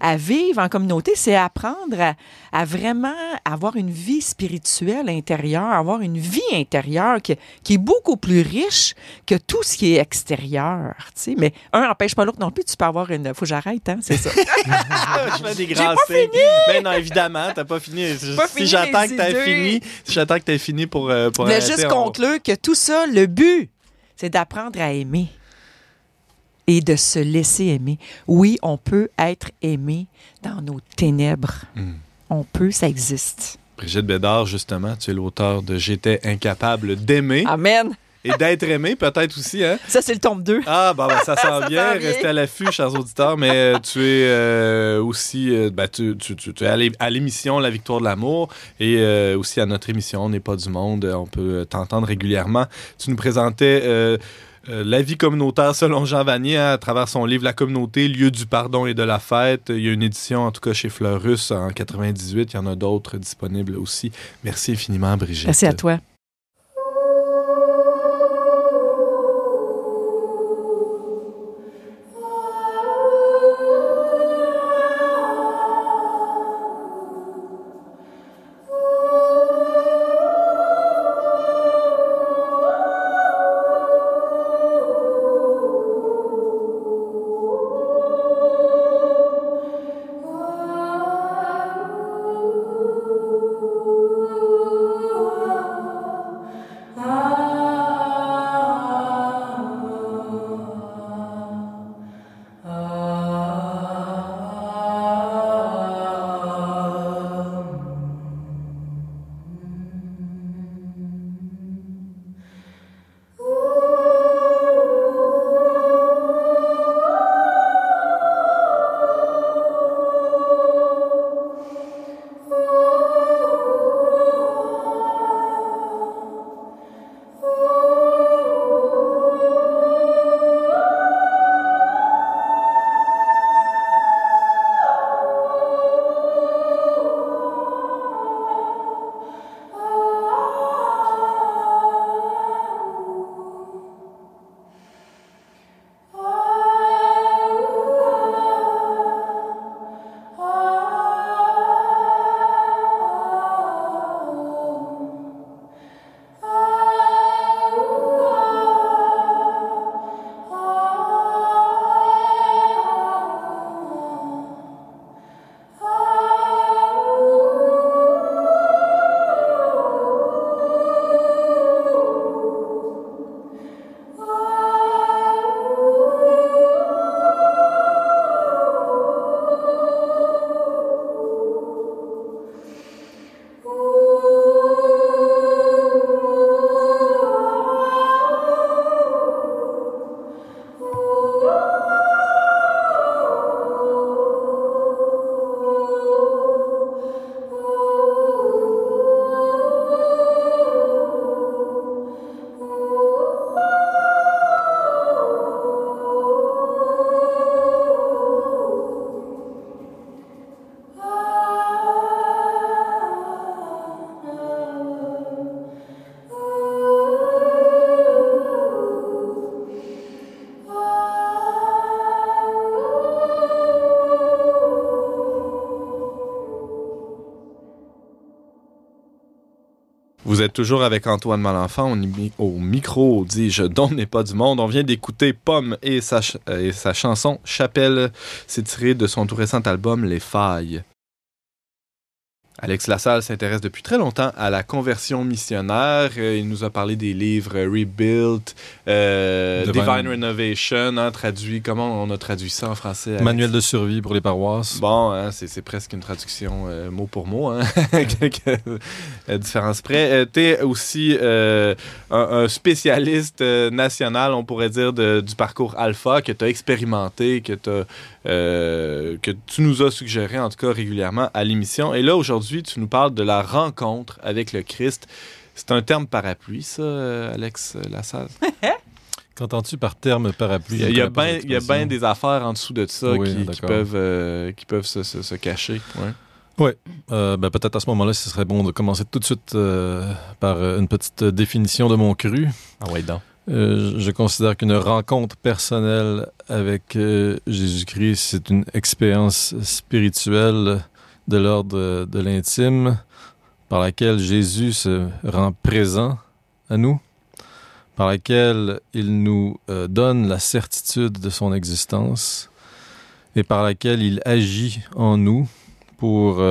à vivre en communauté, c'est apprendre à, à vraiment avoir une vie spirituelle intérieure, avoir une vie intérieure qui, qui est beaucoup plus riche que tout ce qui est extérieur. tu sais. Mais un n'empêche pas l'autre non plus. Tu peux avoir une. Faut que j'arrête, hein, c'est ça. je fais des grands signes. Ben non, évidemment, t'as pas fini. Pas si fini j'attends que t'aies idées. fini, si j'attends que t'aies fini pour, euh, pour arrêter, juste on- conclure que tout ça, le but, c'est d'apprendre à aimer et de se laisser aimer. Oui, on peut être aimé dans nos ténèbres. Mm. On peut, ça existe. Brigitte Bédard, justement, tu es l'auteur de J'étais incapable d'aimer Amen. Et d'être aimé, peut-être aussi, hein? Ça, c'est le tome 2. Ah, bah, bah, ça Ça sent bien. Restez à l'affût, chers auditeurs. Mais euh, tu es euh, aussi euh, ben, tu, tu- tu- tu es à l'é- à l'émission La Victoire de l'amour et euh, aussi à notre émission On n'est pas du monde. On peut t'entendre régulièrement. Tu nous présentais euh, la vie communautaire selon Jean Vanier hein, à travers son livre La communauté, lieu du pardon et de la fête. Il y a une édition, en tout cas chez Fleurus, en 98. Il y en a d'autres disponibles aussi. Merci infiniment, Brigitte. Merci à toi. Toujours avec Antoine Malenfant au, mi- au micro, dis-je, dont n'est pas du monde. On vient d'écouter Pomme et sa, euh, et sa chanson Chapelle. C'est tiré de son tout récent album Les Failles. Alex Lassalle s'intéresse depuis très longtemps à la conversion missionnaire. Euh, il nous a parlé des livres Rebuilt, euh, Divine- Divine, Renovation, hein, traduit. Comment on a traduit ça en français Alex? Manuel de survie pour les paroisses. Bon, hein, c'est presque une traduction euh, mot pour mot, hein, quelques différences près. tu es aussi un, un spécialiste national, on pourrait dire, de- du parcours alpha que tu as expérimenté, que, t'as, euh, que tu nous as suggéré, en tout cas régulièrement, à l'émission. Et là, aujourd'hui, tu nous parles de la rencontre avec le Christ. C'est un terme parapluie, ça, euh, Alex Lassalle? Qu'entends-tu par terme parapluie? Il y a, bien des affaires en dessous de ça Oui, qui, qui d'accord. peuvent, euh, qui peuvent se, se- se cacher. Ouais. Euh, ben, Peut-être à ce moment-là, ce serait bon de commencer tout de suite euh, par une petite définition de mon cru. Ah ouais, donc. Euh, je considère qu'une rencontre personnelle avec euh, Jésus-Christ, c'est une expérience spirituelle de l'ordre de l'intime par laquelle Jésus se rend présent à nous, par laquelle il nous euh, donne la certitude de son existence et par laquelle il agit en nous pour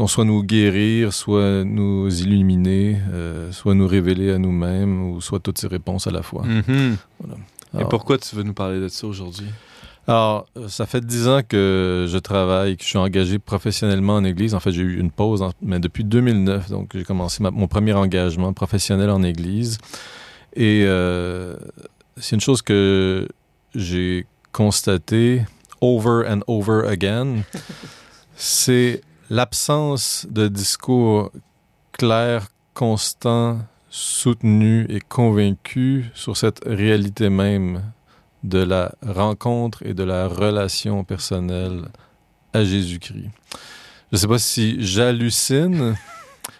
donc, soit nous guérir, soit nous illuminer, euh, soit nous révéler à nous-mêmes, ou soit toutes ces réponses à la fois. Mhm. Et Alors- pourquoi tu veux nous parler de ça aujourd'hui? Alors, euh, ça fait dix ans que je travaille, que je suis engagé professionnellement en Église. En fait, j'ai eu une pause, en- mais depuis 2009, donc j'ai commencé ma- mon premier engagement professionnel en Église. Et euh, c'est une chose que j'ai constatée over and over again, c'est l'absence de discours clair, constant, soutenu et convaincu sur cette réalité même de la rencontre et de la relation personnelle à Jésus-Christ. Je ne sais pas si j'hallucine,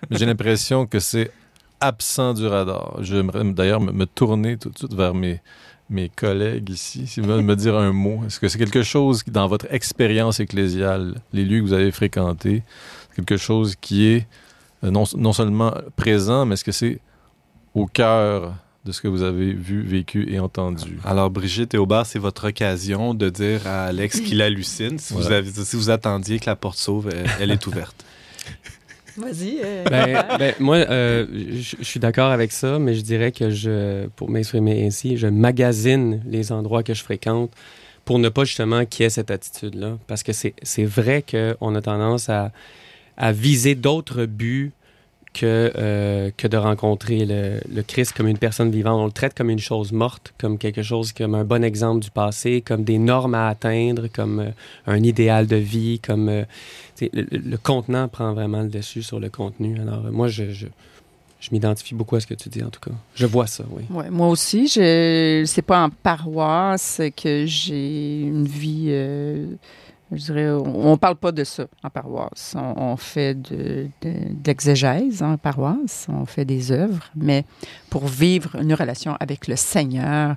mais j'ai l'impression que c'est absent du radar. J'aimerais d'ailleurs me, me tourner tout de suite vers mes, mes collègues ici, s'ils veulent me dire un mot. Est-ce que c'est quelque chose qui, dans votre expérience ecclésiale, les lieux que vous avez fréquentés, quelque chose qui est euh, non, non seulement présent, mais est-ce que c'est au cœur de ce que vous avez vu, vécu et entendu? Alors, Brigitte et Aubert, c'est votre occasion de dire à Alex qu'il hallucine. Si, vous Voilà. avez- si vous attendiez que la porte s'ouvre, elle, elle est ouverte. Euh, Ben, ben, moi, euh, je suis d'accord avec ça, mais je dirais que je, pour m'exprimer ainsi, je magasine les endroits que je fréquente pour ne pas justement qu'il y ait cette attitude-là. Parce que c'est c'est vrai qu'on a tendance à, à viser d'autres buts que, euh, que de rencontrer le, Christ comme une personne vivante. On le traite comme une chose morte, comme quelque chose, comme un bon exemple du passé, comme des normes à atteindre, comme euh, un idéal de vie, comme... euh, le, contenant prend vraiment le dessus sur le contenu. Alors, moi, je, je, je m'identifie beaucoup à ce que tu dis, en tout cas. Je vois ça, oui. Ouais, moi aussi, je c'est pas en paroisse que j'ai une vie. Je dirais, on, on parle pas de ça en paroisse. On, fait de, en paroisse, on fait des œuvres, mais pour vivre une relation avec le Seigneur,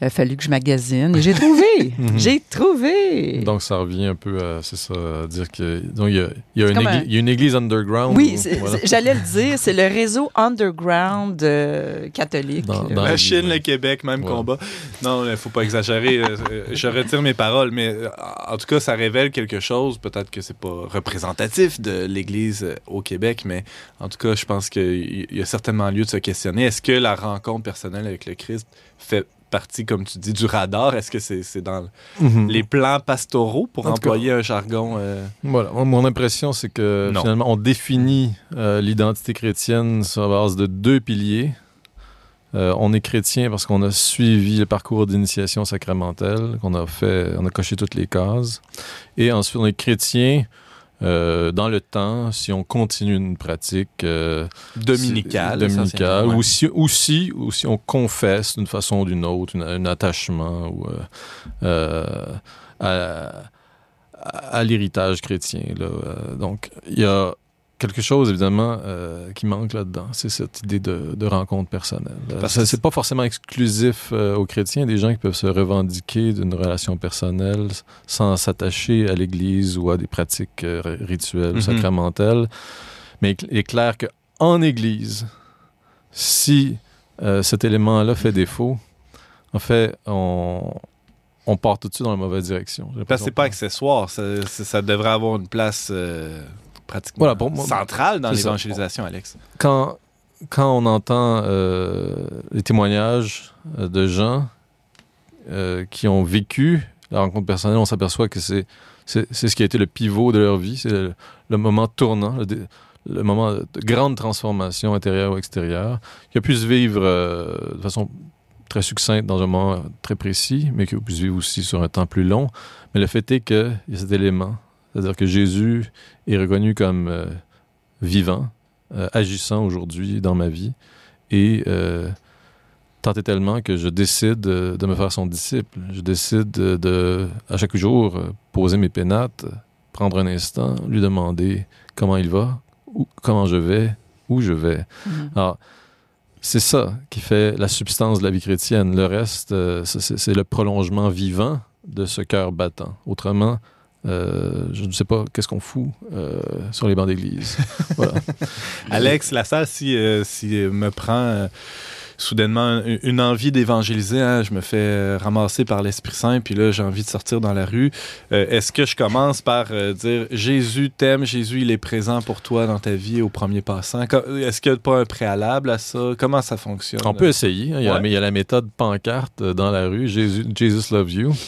il a fallu que je magasine. Et j'ai trouvé, Mhm. j'ai trouvé. Donc, ça revient un peu à, c'est ça, à dire que. Donc, il y a, il y a C'est une, comme égli- un- il y a une église underground. oui, voilà. j'allais le dire, c'est le réseau underground euh, catholique. Dans- dans- La Chine, le Québec, même Ouais. combat. Non, il faut pas exagérer. euh, euh, je retire mes paroles, mais en tout cas, ça révèle quelque chose. Peut-être que c'est pas représentatif de l'Église au Québec, mais en tout cas, je pense qu'il y a certainement lieu de se questionner. Est-ce que la rencontre personnelle avec le Christ fait partie, comme tu dis, du radar? Est-ce que c'est dans Mhm. les plans pastoraux, pour En tout cas- employer un jargon? euh, Voilà. Mon- Mon impression, c'est que Non. finalement, on définit euh, l'identité chrétienne sur la base de deux piliers. Euh, on est chrétien parce qu'on a suivi le parcours d'initiation sacramentelle, qu'on a fait, on a coché toutes les cases. Et ensuite, on est chrétien euh, dans le temps si on continue une pratique euh, Dominicale. dominicale, ouais. ou, si, ou, si, ou si on confesse d'une façon ou d'une autre une- un attachement ou, euh, à, à- à l'héritage chrétien. Là. Donc, il y a quelque chose, évidemment, euh, qui manque là-dedans. C'est cette idée de, de rencontre personnelle. Euh, Parce que c'est pas forcément exclusif euh, aux chrétiens. Des gens qui peuvent se revendiquer d'une relation personnelle sans s'attacher à l'Église ou à des pratiques euh, rituelles ou Mhm. sacramentelles. Mais il est clair que en Église, si cet élément-là fait défaut, en fait, on, on part tout de suite dans la mauvaise direction. Parce que c'est pas accessoire. Ça, devrait avoir une place pratiquement Voilà, pour moi- centrale dans l'évangélisation, Alex. quand, quand on entend euh, les témoignages euh, de gens euh, qui ont vécu la rencontre personnelle, on s'aperçoit que c'est, c'est, c'est ce qui a été le pivot de leur vie, c'est le, le moment tournant, le, moment de grande transformation intérieure ou extérieure, qui a pu se vivre euh, de façon très succincte dans un moment très précis, mais qui a pu se vivre aussi sur un temps plus long. Mais le fait est qu'il y a cet élément, c'est-à-dire que Jésus est reconnu comme euh, vivant, euh, agissant aujourd'hui dans ma vie. Et euh, tant et tellement que je décide de, me faire son disciple. Je décide de, à chaque jour, poser mes pénates, prendre un instant, lui demander comment il va, où, comment je vais, où je vais. Mhm. Alors, c'est ça qui fait la substance de la vie chrétienne. Le reste, c'est le prolongement vivant de ce cœur battant. Autrement, euh, je ne sais pas qu'est-ce qu'on fout euh, sur les bancs d'église. voilà. Alex Lassalle, si, euh, si euh, me prend soudainement une, envie d'évangéliser, hein, je me fais euh, ramasser par l'Esprit Saint, puis là, j'ai envie de sortir dans la rue. Euh, Est-ce que je commence par euh, dire Jésus t'aime, Jésus, il est présent pour toi dans ta vie au premier passant? Est-ce qu'il n'y a pas un préalable à ça? Comment ça fonctionne? On peut essayer. hein. Il y, a, Ouais. la- il y a la méthode pancarte dans la rue. Jésus, Jesus loves you.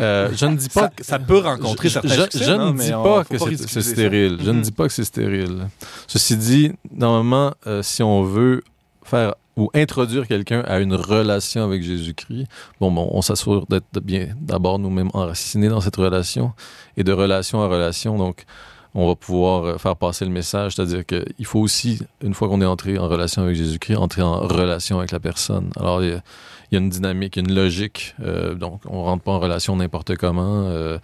Euh, je ne dis pas Ça, que ça peut rencontrer je, certains je- succès, je non? ne Mais dis on- pas que c'est- stérile. Je ne Mhm. dis pas que c'est stérile. Ceci dit, normalement, euh, si on veut faire ou introduire quelqu'un à une relation avec Jésus-Christ, bon, bon, on s'assure d'être bien d'abord nous-mêmes enracinés dans cette relation et de relation à relation. Donc, on va pouvoir euh, faire passer le message, c'est-à-dire qu'il faut aussi, une fois qu'on est entré en relation avec Jésus-Christ, entrer en relation avec la personne. Alors, il y a, une dynamique, une logique. euh, donc, on rentre pas en relation n'importe comment. euh,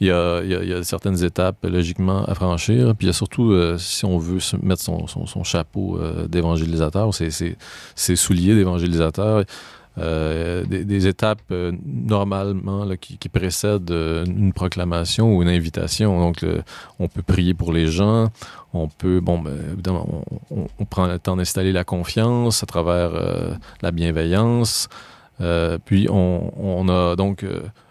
il, y a, certaines étapes, logiquement, à franchir. Puis, il y a surtout, si on veut mettre son, chapeau d'évangélisateur, ses, ses, ses souliers d'évangélisateur, euh, des, étapes euh, normalement qui, précèdent euh, une proclamation ou une invitation. Donc, on peut prier pour les gens. On peut, bon, ben, évidemment, on, prend le temps d'installer la confiance à travers la bienveillance. Puis, on, a donc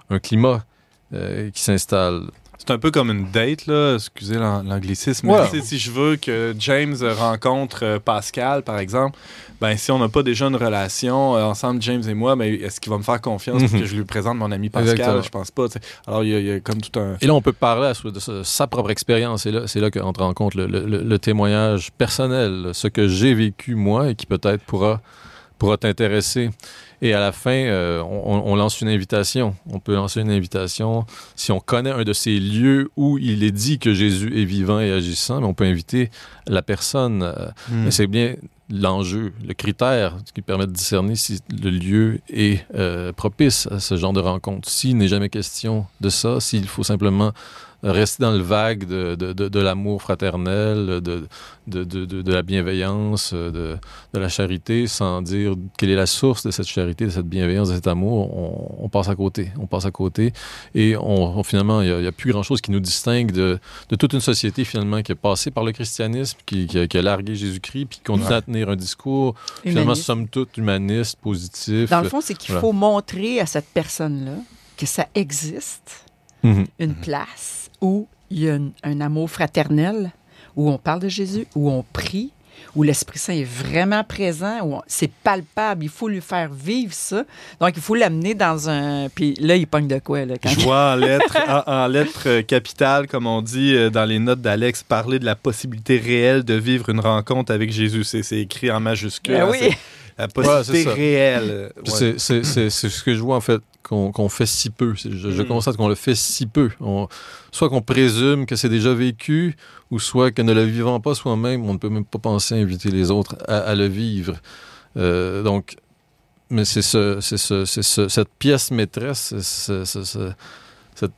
un climat qui s'installe. C'est un peu comme une date, là, excusez l'an- l'anglicisme. Sais, Si je veux que James rencontre euh, Pascal, par exemple, ben si on n'a pas déjà une relation euh, ensemble, James et moi, ben, est-ce qu'il va me faire confiance pour Mhm. que je lui présente mon ami Pascal? Je pense pas. Alors, il y, a- il y a comme tout un... Et là, on peut parler de sa, sa propre expérience. Et là, c'est là qu'entre en compte le, le- le- le témoignage personnel, ce que j'ai vécu moi et qui peut-être pourra, pourra t'intéresser. Et à la fin, euh, on, lance une invitation. On peut lancer une invitation. Si on connaît un de ces lieux où il est dit que Jésus est vivant et agissant, mais on peut inviter la personne. euh, Hmm. mais c'est bien l'enjeu, le critère qui permet de discerner si le lieu est euh, propice à ce genre de rencontre. S'il n'est jamais question de ça, s'il faut simplement rester dans le vague de, de, de, de l'amour fraternel, de, de, de, de, de la bienveillance, de, de la charité, sans dire quelle est la source de cette charité, de cette bienveillance, de cet amour, on, on passe à côté. On passe à côté et on, on- finalement, il n'y a, il y a plus grand-chose qui nous distingue de, de toute une société finalement qui est passée par le christianisme, qui, qui, a, qui a largué Jésus-Christ, puis qui continue Ouais. à tenir un discours finalement Humaniste. somme toute humaniste, positif. Dans le fond, c'est qu'il Voilà. faut montrer à cette personne-là que ça existe, Mhm. une place où il y a un, un amour fraternel, où on parle de Jésus, où on prie, où l'Esprit Saint est vraiment présent, où c'est palpable. Il faut lui faire vivre ça. Donc, il faut l'amener dans un... Puis là, il pogne de quoi, là? Quand... Je vois en lettres, en, en lettres euh, capitales, comme on dit euh, dans les notes d'Alex, parler de la possibilité réelle de vivre une rencontre avec Jésus. C'est écrit en majuscule. Ben hein, oui. c'est La possibilité réelle. euh, ouais. c'est- C'est c'est- c'est ce que je vois en fait qu'on fait si peu. Je, je Mm. constate qu'on le fait si peu. On- soit qu'on présume que c'est déjà vécu, ou soit que ne le vivant pas soi-même, on ne peut même pas penser à inviter les autres à, à le vivre. Euh, donc, mais c'est ce, ce, ce- cette pièce maîtresse, cette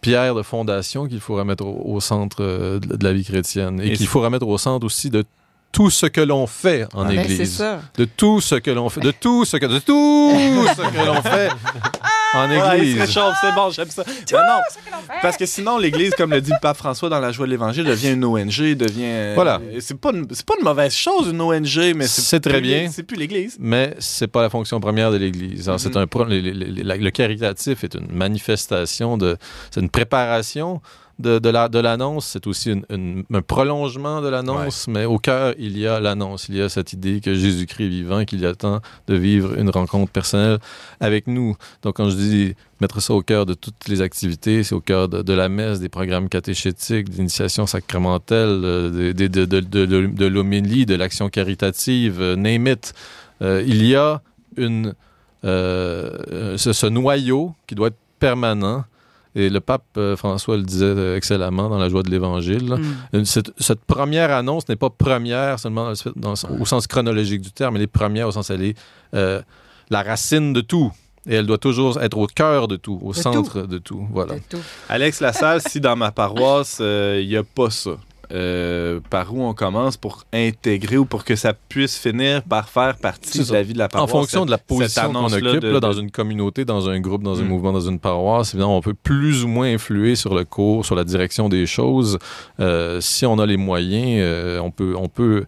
pierre de fondation qu'il faut remettre au, au centre euh, de la vie chrétienne et Et qu'il faut remettre au centre aussi de tout ce que l'on fait en Ben, c'est Église. ça. De tout ce que l'on fait. De tout ce que, de tout ce que l'on fait en se Église. réchauffe, c'est bon, j'aime ça. Ben non, parce que sinon, l'Église, comme le dit le pape François dans la joie de l'Évangile, devient une ONG, devient... Voilà. Euh, C'est pas, une- c'est pas une mauvaise chose, une ONG, mais c'est très plus- bien. C'est plus l'Église. mais c'est pas la fonction première de l'Église. C'est un pro- le, le- le- la- le caritatif est une manifestation de, c'est une préparation de, de la- de l'annonce. C'est aussi une- une- un prolongement de l'annonce, mais au cœur il y a l'annonce. Il y a cette idée que Jésus-Christ est vivant, qu'il y a temps de vivre une rencontre personnelle avec nous. Donc, quand je dis mettre ça au cœur de toutes les activités, c'est au cœur de, de la messe, des programmes catéchétiques, d'initiation sacramentelle, euh, de, de, l'homélie, de l'action caritative, euh, name it. Euh, il y a une, euh, ce, ce noyau qui doit être permanent. Et le pape euh, François le disait euh, excellemment dans la joie de l'Évangile. Mm. Cette, cette première annonce n'est pas première seulement dans le- dans le- au sens chronologique du terme, elle est première au sens elle est euh, la racine de tout. Et elle doit toujours être au cœur de tout, au De centre de tout. Voilà. Tout. Alex Lassalle, si dans ma paroisse, euh, il n'y a pas ça, euh, par où on commence pour intégrer ou pour que ça puisse finir par faire partie de la vie de la En paroisse? fonction de la position qu'on occupe de- là, dans une communauté, dans un groupe, dans un Mm. mouvement, dans une paroisse, évidemment, on peut plus ou moins influer sur le cours, sur la direction des choses. Euh, si on a les moyens, euh, on peut, on peut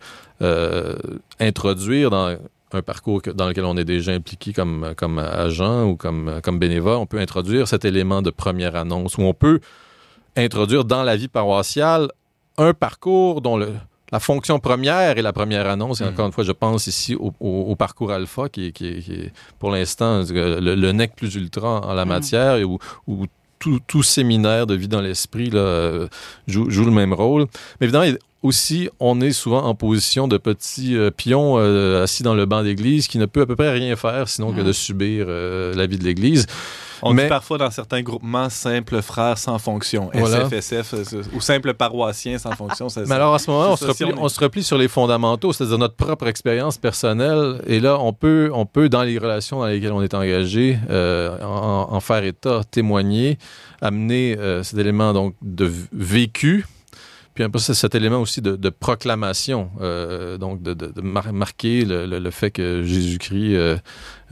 introduire dans un parcours que- dans lequel on est déjà impliqué comme, comme agent ou comme, comme bénévole, on peut introduire cet élément de première annonce où on peut introduire dans la vie paroissiale un parcours dont le, la fonction première est la première annonce. Et Mhm. encore une fois, je pense ici au, au- au parcours alpha qui est, qui est- qui est, pour l'instant le, le nec plus ultra en la Mhm. matière et où, où tout, tout séminaire de vie dans l'esprit euh, joue, joue le même rôle. Mais évidemment, aussi, on est souvent en position de petits euh, pions euh, assis dans le banc d'église qui ne peut à peu près rien faire sinon que de subir euh, la vie de l'église. On Mais- dit parfois dans certains groupements simple frère sans fonction, Voilà. SFSF, euh, ou simple paroissien sans fonction. ça- Mais alors à ce moment-là, on, se replie- on est- on se replie sur les fondamentaux, c'est-à-dire notre propre expérience personnelle. Et là, on peut, on peut dans les relations dans lesquelles on est engagé, euh, en, en faire état, témoigner, amener euh, cet élément donc de vécu. Puis un peu c'est cet élément aussi de, de proclamation, euh, donc de, de- de mar- marquer le, le- le fait que Jésus-Christ, euh,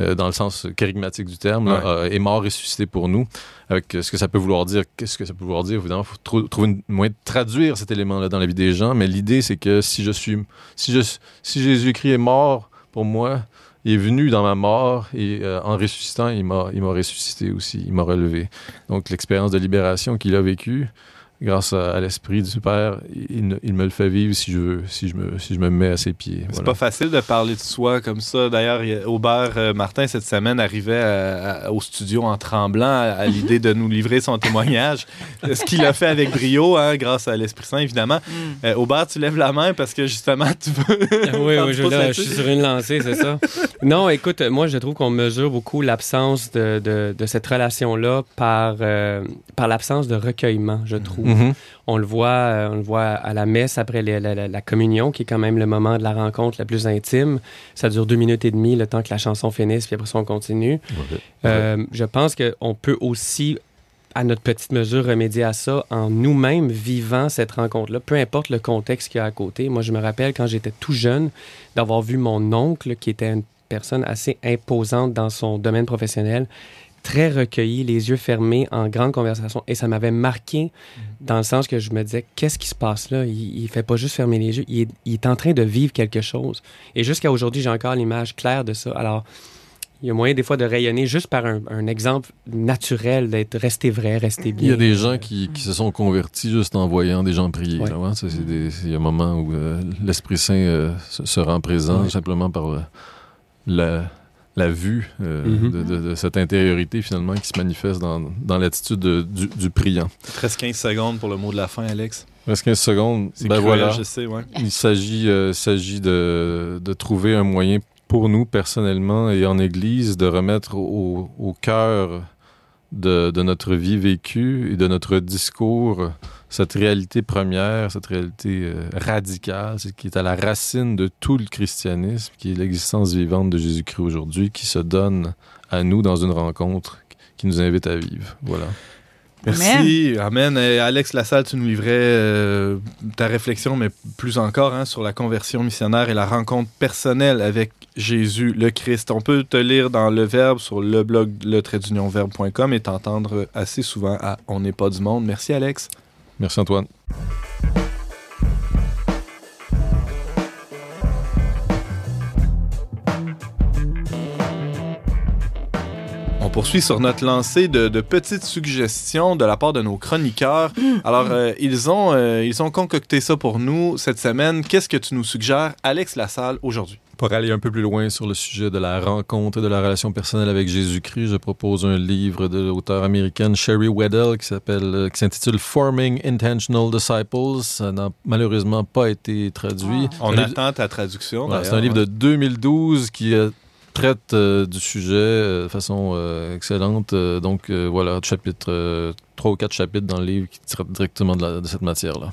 euh, dans le sens charismatique du terme, là, est mort ressuscité pour nous. Avec ce que ça peut vouloir dire, qu'est-ce que ça peut vouloir dire, évidemment, il faut trou- trouver une moyen de traduire cet élément-là dans la vie des gens. Mais l'idée, c'est que si je suis, si je, si Jésus-Christ est mort pour moi, il est venu dans ma mort et euh, en ressuscitant, il m'a ressuscité aussi, il m'a relevé. Donc l'expérience de libération qu'il a vécue, grâce à, à l'esprit du Père, il, il me le fait vivre si je veux, si je me, si je me mets à ses pieds. C'est Voilà. pas facile de parler de soi comme ça. D'ailleurs, Aubert euh, Martin, cette semaine, arrivait à- à- au studio en tremblant à, à l'idée de nous livrer son témoignage. Ce qu'il a fait avec brio, hein, grâce à l'Esprit Saint, évidemment. Mm. Euh, Aubert, tu lèves la main parce que justement, tu veux. Oui, oui, je, là, je suis sur une lancée, c'est ça. Non, écoute, moi, je trouve qu'on mesure beaucoup l'absence de, de, de cette relation-là par, euh, par l'absence de recueillement, je trouve. Mhm. On le voit, euh, on le voit à la messe après les- la, la- la communion, qui est quand même le moment de la rencontre la plus intime. Ça dure deux minutes et demie, le temps que la chanson finisse, puis après ça, on continue. Euh, je pense qu'on peut aussi, à notre petite mesure, remédier à ça en nous-mêmes vivant cette rencontre-là, peu importe le contexte qu'il y a à côté. Moi, je me rappelle quand j'étais tout jeune d'avoir vu mon oncle, qui était une personne assez imposante dans son domaine professionnel, très recueilli, les yeux fermés, en grande conversation. Et ça m'avait marqué dans le sens que je me disais, qu'est-ce qui se passe là? Il, il fait pas juste fermer les yeux, il est, il est en train de vivre quelque chose. Et jusqu'à aujourd'hui, j'ai encore l'image claire de ça. Alors, il y a moyen des fois de rayonner juste par un, un exemple naturel, d'être resté vrai, resté bien. Il y a des gens qui, qui se sont convertis juste en voyant des gens prier. Ouais. ouais. Ça, c'est des- c'est- Il y a un moment où euh, l'Esprit Saint euh, se, se rend présent Ouais. simplement par euh, la, la vue euh, Mhm. de, de- de cette intériorité finalement qui se manifeste dans, dans l'attitude de- du, du priant. Presque 15 secondes pour le mot de la fin, Alex. Reste 15 secondes. C'est Ben cruel, voilà. je sais, ouais. Il s'agit, euh, s'agit de, de trouver un moyen pour nous personnellement et en Église de remettre au, au cœur de, notre vie vécue et de notre discours cette réalité première, cette réalité euh, radicale, qui est à la racine de tout le christianisme, qui est l'existence vivante de Jésus-Christ aujourd'hui, qui se donne à nous dans une rencontre qui nous invite à vivre. Voilà. Merci, Amen. Et Alex Lassalle, tu nous livrais euh, ta réflexion, mais plus encore, hein, sur la conversion missionnaire et la rencontre personnelle avec Jésus, le Christ. On peut te lire dans le Verbe sur le blog le verbe.com et t'entendre assez souvent à On n'est pas du monde. Merci, Alex. Merci, Antoine. On poursuit sur notre lancée de, de petites suggestions de la part de nos chroniqueurs. Alors, euh, ils, ont, euh, ils ont concocté ça pour nous cette semaine. Qu'est-ce que tu nous suggères, Alex Lassalle, aujourd'hui? Pour aller un peu plus loin sur le sujet de la rencontre et de la relation personnelle avec Jésus-Christ, je propose un livre de l'auteur américaine Sherry Weddell qui s'appelle, euh, qui s'intitule Forming Intentional Disciples. Ça n'a malheureusement pas été traduit. On C'est un livre- attend ta traduction. C'est un livre de 2012 qui euh, traite euh, du sujet euh, de façon euh, excellente. Euh, donc euh, voilà, chapitre, euh, trois ou quatre chapitres dans le livre qui traitent directement de, la- de cette matière-là.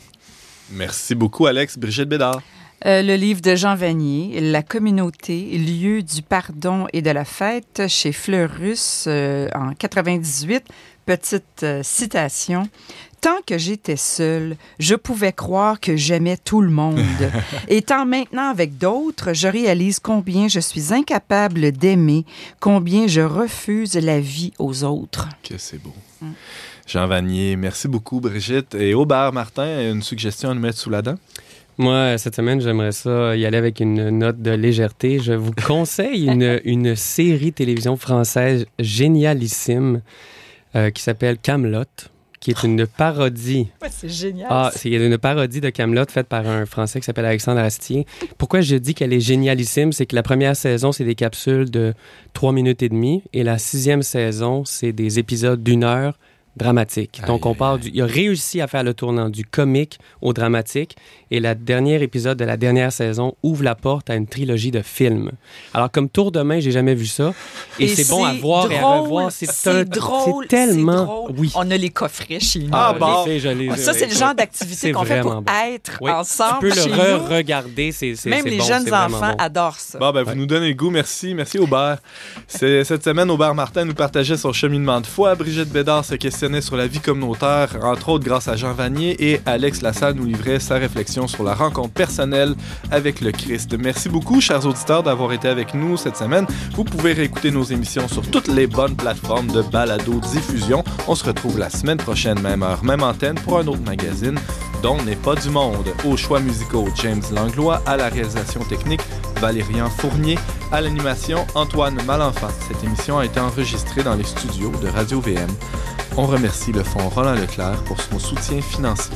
Merci beaucoup, Alex. Brigitte Bédard. Euh, le livre de Jean Vanier, La communauté, lieu du pardon et de la fête, chez Fleurus euh, en 98. Petite euh, citation. Tant que j'étais seule, je pouvais croire que j'aimais tout le monde. Étant maintenant avec d'autres, je réalise combien je suis incapable d'aimer, combien je refuse la vie aux autres. Que c'est beau. Mm. Jean Vanier, merci beaucoup, Brigitte. Et Aubert Martin, une suggestion à nous mettre sous la dent? Moi, cette semaine, j'aimerais ça y aller avec une note de légèreté. Je vous conseille une, une série télévision française génialissime euh, qui s'appelle Camelot, qui est une parodie. c'est génial. Ah, c'est une parodie de Camelot faite par un Français qui s'appelle Alexandre Astier. Pourquoi je dis qu'elle est génialissime, c'est que la première saison, c'est des capsules de 3 minutes et demie, et la sixième saison, c'est des épisodes d'une heure dramatiques. Donc, Aïe, on part du... Il a réussi à faire le tournant du comique au dramatique, et le dernier épisode de la dernière saison ouvre la porte à une trilogie de films. Alors, comme tour de main, j'ai jamais vu ça, et, c'est bon à voir et à drôle, revoir. C'est un- drôle, C'est tellement... c'est drôle. Oui. On a les coffrets chez nous. Ah, Je bon. je l'ai- Ça, c'est le genre d'activité qu'on fait pour bon. être Oui, ensemble Tu peux chez le re-regarder, Même les bon, jeunes enfants bon. adorent ça. Bon, ben, vous Ouais. nous donnez le goût. Merci. Merci, Aubert. Cette semaine, Aubert Martin nous partageait son cheminement de foi. Brigitte Bédard se questionnait sur la vie communautaire, entre autres grâce à Jean Vanier. Et Alex Lassalle nous livrait sa réflexion sur la rencontre personnelle avec le Christ. Merci beaucoup, chers auditeurs, d'avoir été avec nous cette semaine. Vous pouvez réécouter nos émissions sur toutes les bonnes plateformes de balado-diffusion. On se retrouve la semaine prochaine, même heure, même antenne, pour un autre magazine dont n'est pas du monde. Aux choix musicaux, James Langlois, à la réalisation technique, Valérian Fournier, à l'animation, Antoine Malenfant. Cette émission a été enregistrée dans les studios de Radio VM. On remercie le Fonds Roland Leclerc pour son soutien financier.